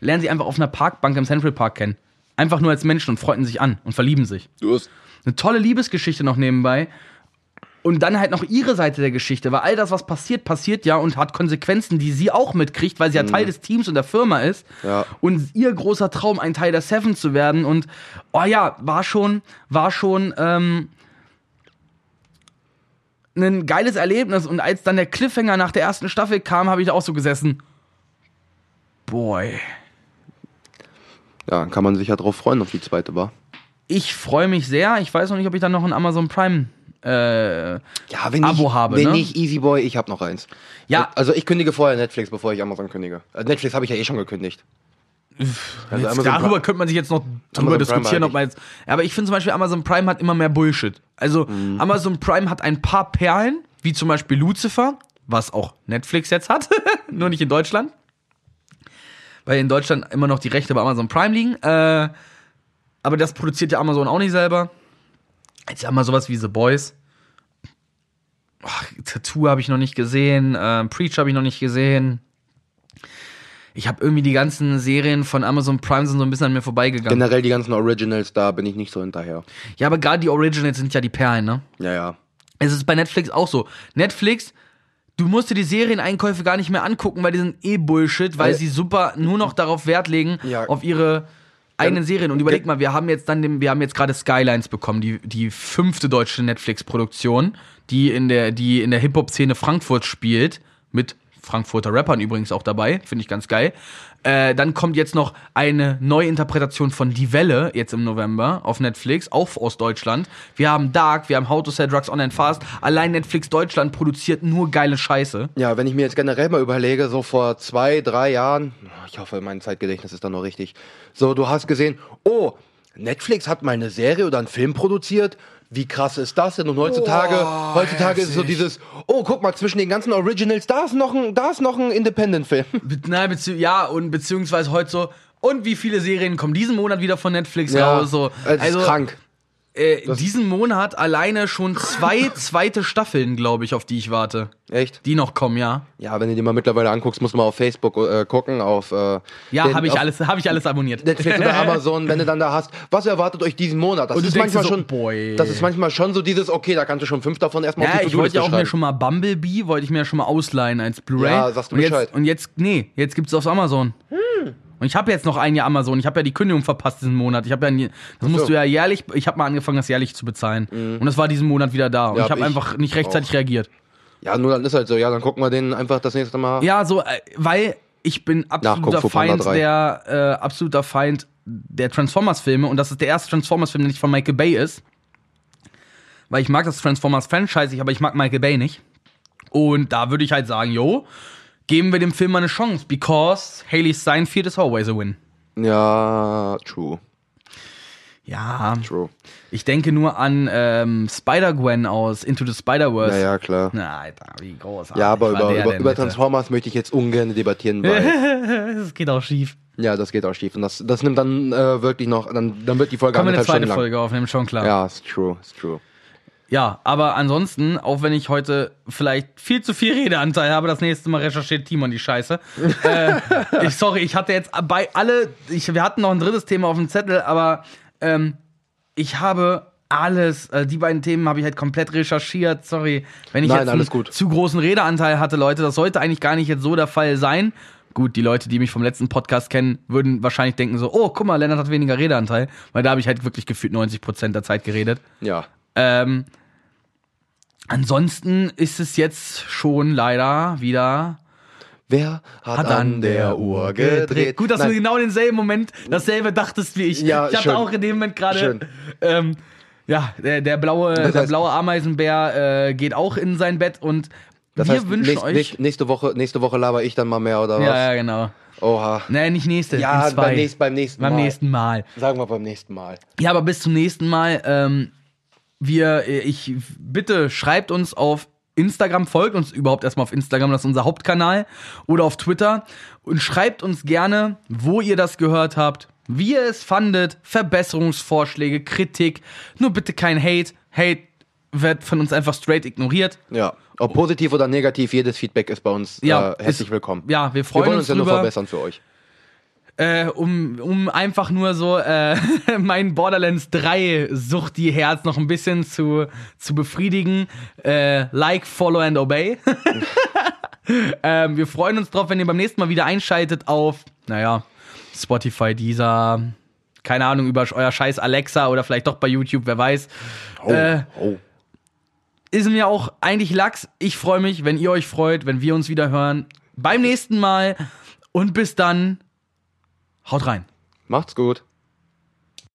lernen sie einfach auf einer Parkbank im Central Park kennen. Einfach nur als Menschen und freunden sich an und verlieben sich. Du hast. Eine tolle Liebesgeschichte noch nebenbei. Und dann halt noch ihre Seite der Geschichte, weil all das, was passiert, passiert ja und hat Konsequenzen, die sie auch mitkriegt, weil sie ja Teil des Teams und der Firma ist. Ja. Und ihr großer Traum, ein Teil der Seven zu werden. Und oh ja, war schon, war schon ähm, ein geiles Erlebnis. Und als dann der Cliffhanger nach der ersten Staffel kam, habe ich auch so gesessen. Boy. Ja, kann man sich ja drauf freuen, auf die zweite war. Ich freue mich sehr. Ich weiß noch nicht, ob ich dann noch ein Amazon Prime äh, Ja, wenn Abo ich, habe, Wenn ne? nicht Easy Boy, ich habe noch eins. Ja. Also ich kündige vorher Netflix, bevor ich Amazon kündige. Äh, Netflix habe ich ja eh schon gekündigt. Also Jetzt Amazon darüber Prime- könnte man sich jetzt noch Amazon drüber Prime diskutieren, ob halt man jetzt. Aber ich finde zum Beispiel, Amazon Prime hat immer mehr Bullshit. Also, Mhm. Amazon Prime hat ein paar Perlen, wie zum Beispiel Lucifer, was auch Netflix jetzt hat, nur nicht in Deutschland. Weil in Deutschland immer noch die Rechte bei Amazon Prime liegen. Äh, aber das produziert ja Amazon auch nicht selber. Jetzt haben wir sowas wie The Boys. Ach, Tattoo habe ich noch nicht gesehen, äh, Preach habe ich noch nicht gesehen. Ich habe irgendwie die ganzen Serien von Amazon Prime sind so ein bisschen an mir vorbeigegangen. Generell die ganzen Originals, da bin ich nicht so hinterher. Ja, aber gerade die Originals sind ja die Perlen, ne? Ja, ja. Es ist bei Netflix auch so. Netflix, du musst dir die Serieneinkäufe gar nicht mehr angucken, weil die sind eh Bullshit, weil Äh, sie super nur noch darauf Wert legen, Ja. auf ihre eigenen Gen- Serien. Und überleg mal, wir haben jetzt dann den, wir haben jetzt gerade Skylines bekommen, die, die fünfte deutsche Netflix-Produktion, die in der, die in der Hip-Hop-Szene Frankfurt spielt, mit Frankfurter Rappern übrigens auch dabei, finde ich ganz geil. Äh, dann kommt jetzt noch eine Neuinterpretation von Die Welle, jetzt im November, auf Netflix, auch aus Deutschland. Wir haben Dark, wir haben How to Sell Drugs Online Fast. Allein Netflix Deutschland produziert nur geile Scheiße. Ja, wenn ich mir jetzt generell mal überlege, so vor zwei, drei Jahren, ich hoffe, mein Zeitgedächtnis ist da noch richtig, so, du hast gesehen, oh, Netflix hat mal eine Serie oder einen Film produziert. Wie krass ist das denn? Und heutzutage, Boah, heutzutage ist es so heftig. dieses, oh, guck mal, zwischen den ganzen Originals, da ist noch ein, da ist noch ein Independent-Film. Nein, bezieh ja, und beziehungsweise heute so, und wie viele Serien kommen diesen Monat wieder von Netflix raus? So. ist krank. Äh, diesen Monat alleine schon zwei zweite Staffeln, glaube ich, auf die ich warte. Echt? Die noch kommen, ja. Ja, wenn du dir mal mittlerweile anguckst, musst du mal auf Facebook äh, gucken, auf äh, Ja, habe ich alles, habe ich alles abonniert. Netflix oder Amazon, wenn du dann da hast, was erwartet euch diesen Monat? Das Und ist manchmal so, schon, boy. das ist manchmal schon so dieses, okay, da kannst du schon fünf davon erstmal Ja, auf die ich wollte ja auch mir schon mal Bumblebee, wollte ich mir ja schon mal ausleihen als Blu-ray. Ja, sagst du und jetzt, Bescheid. Und jetzt, nee, jetzt gibt's auf Amazon. Und ich habe jetzt noch ein Jahr Amazon. Ich habe ja die Kündigung verpasst diesen Monat. Ich habe ja, nie- das musst du ja jährlich. Ich habe mal angefangen, das jährlich zu bezahlen. Und das war diesen Monat wieder da. Und Mhm. Ja, ich habe einfach nicht rechtzeitig auch. reagiert. Ja, nur dann ist halt so, ja, dann gucken wir den einfach das nächste Mal. Ja, so, äh, weil ich bin absoluter Feind 3. der äh, absoluter Feind der Transformers-Filme und das ist der erste Transformers-Film, der nicht von Michael Bay ist. Weil ich mag das Transformers-Franchise, aber ich mag Michael Bay nicht. Und da würde ich halt sagen, yo, geben wir dem Film mal eine Chance, because Haley Steinfeld is always a win. Ja, true, Ja, true. ich denke nur an ähm, Spider-Gwen aus Into the Spider-Verse. Ja, ja, klar. Na, Alter, wie großartig Ja, aber über, über, über bitte? Transformers möchte ich jetzt ungern debattieren, weil Das geht auch schief. ja, das geht auch schief. Und das, das nimmt dann äh, wirklich noch, dann, dann wird die Folge wir eine zweite. Folge aufnehmen, schon klar. Ja, ist true, ist true. Ja, aber ansonsten, auch wenn ich heute vielleicht viel zu viel Redeanteil habe, das nächste Mal recherchiert Timon die Scheiße. äh, ich, sorry, ich hatte jetzt bei alle, ich, wir hatten noch ein drittes Thema auf dem Zettel, aber ähm, ich habe alles, äh, die beiden Themen habe ich halt komplett recherchiert. Sorry, wenn ich Nein, jetzt einen alles gut. zu großen Redeanteil hatte, Leute. Das sollte eigentlich gar nicht jetzt so der Fall sein. Gut, die Leute, die mich vom letzten Podcast kennen, würden wahrscheinlich denken so, oh, guck mal, Lennart hat weniger Redeanteil, weil da habe ich halt wirklich gefühlt 90% der Zeit geredet. Ja. Ähm, ansonsten ist es jetzt schon leider wieder. Wer hat, an der Uhr gedreht? Gut, dass Nein. du genau denselben Moment dasselbe dachtest wie ich. Ja, ich hatte schön. auch in dem Moment gerade. Ähm, ja, der, der blaue, der heißt- blaue Ameisenbär äh, geht auch in sein Bett und Das wir heißt, wünschen nächst, euch. nächst- nächste Woche, nächste Woche laber ich dann mal mehr oder was? ja, ja, genau. Oha. Nee, nicht nächste. Ja, in beim nächsten, beim nächsten Beim Mal. nächsten Mal. Sagen wir beim nächsten Mal. Ja, aber bis zum nächsten Mal. Ähm, wir, äh, ich bitte schreibt uns auf Instagram, folgt uns überhaupt erstmal auf Instagram, das ist unser Hauptkanal, oder auf Twitter und schreibt uns gerne, wo ihr das gehört habt, wie ihr es fandet, Verbesserungsvorschläge, Kritik, nur bitte kein Hate. Hate wird von uns einfach straight ignoriert. Ja. Ob positiv oder negativ, jedes Feedback ist bei uns Ja, äh, herzlich ist- willkommen. Ja, wir wir freuen wollen uns, uns ja nur verbessern für euch. Äh, um, um einfach nur so äh, mein Borderlands 3 Sucht die Herz noch ein bisschen zu, zu befriedigen. Äh, like, follow and obey. ähm, wir freuen uns drauf, wenn ihr beim nächsten Mal wieder einschaltet auf, naja, Spotify, dieser, keine Ahnung, über euer scheiß Alexa oder vielleicht doch bei YouTube, wer weiß. Oh, Äh, oh. Ist mir auch eigentlich Lachs. Ich freue mich, wenn ihr euch freut, wenn wir uns wieder hören. Beim nächsten Mal. Und bis dann. Haut rein. Macht's gut.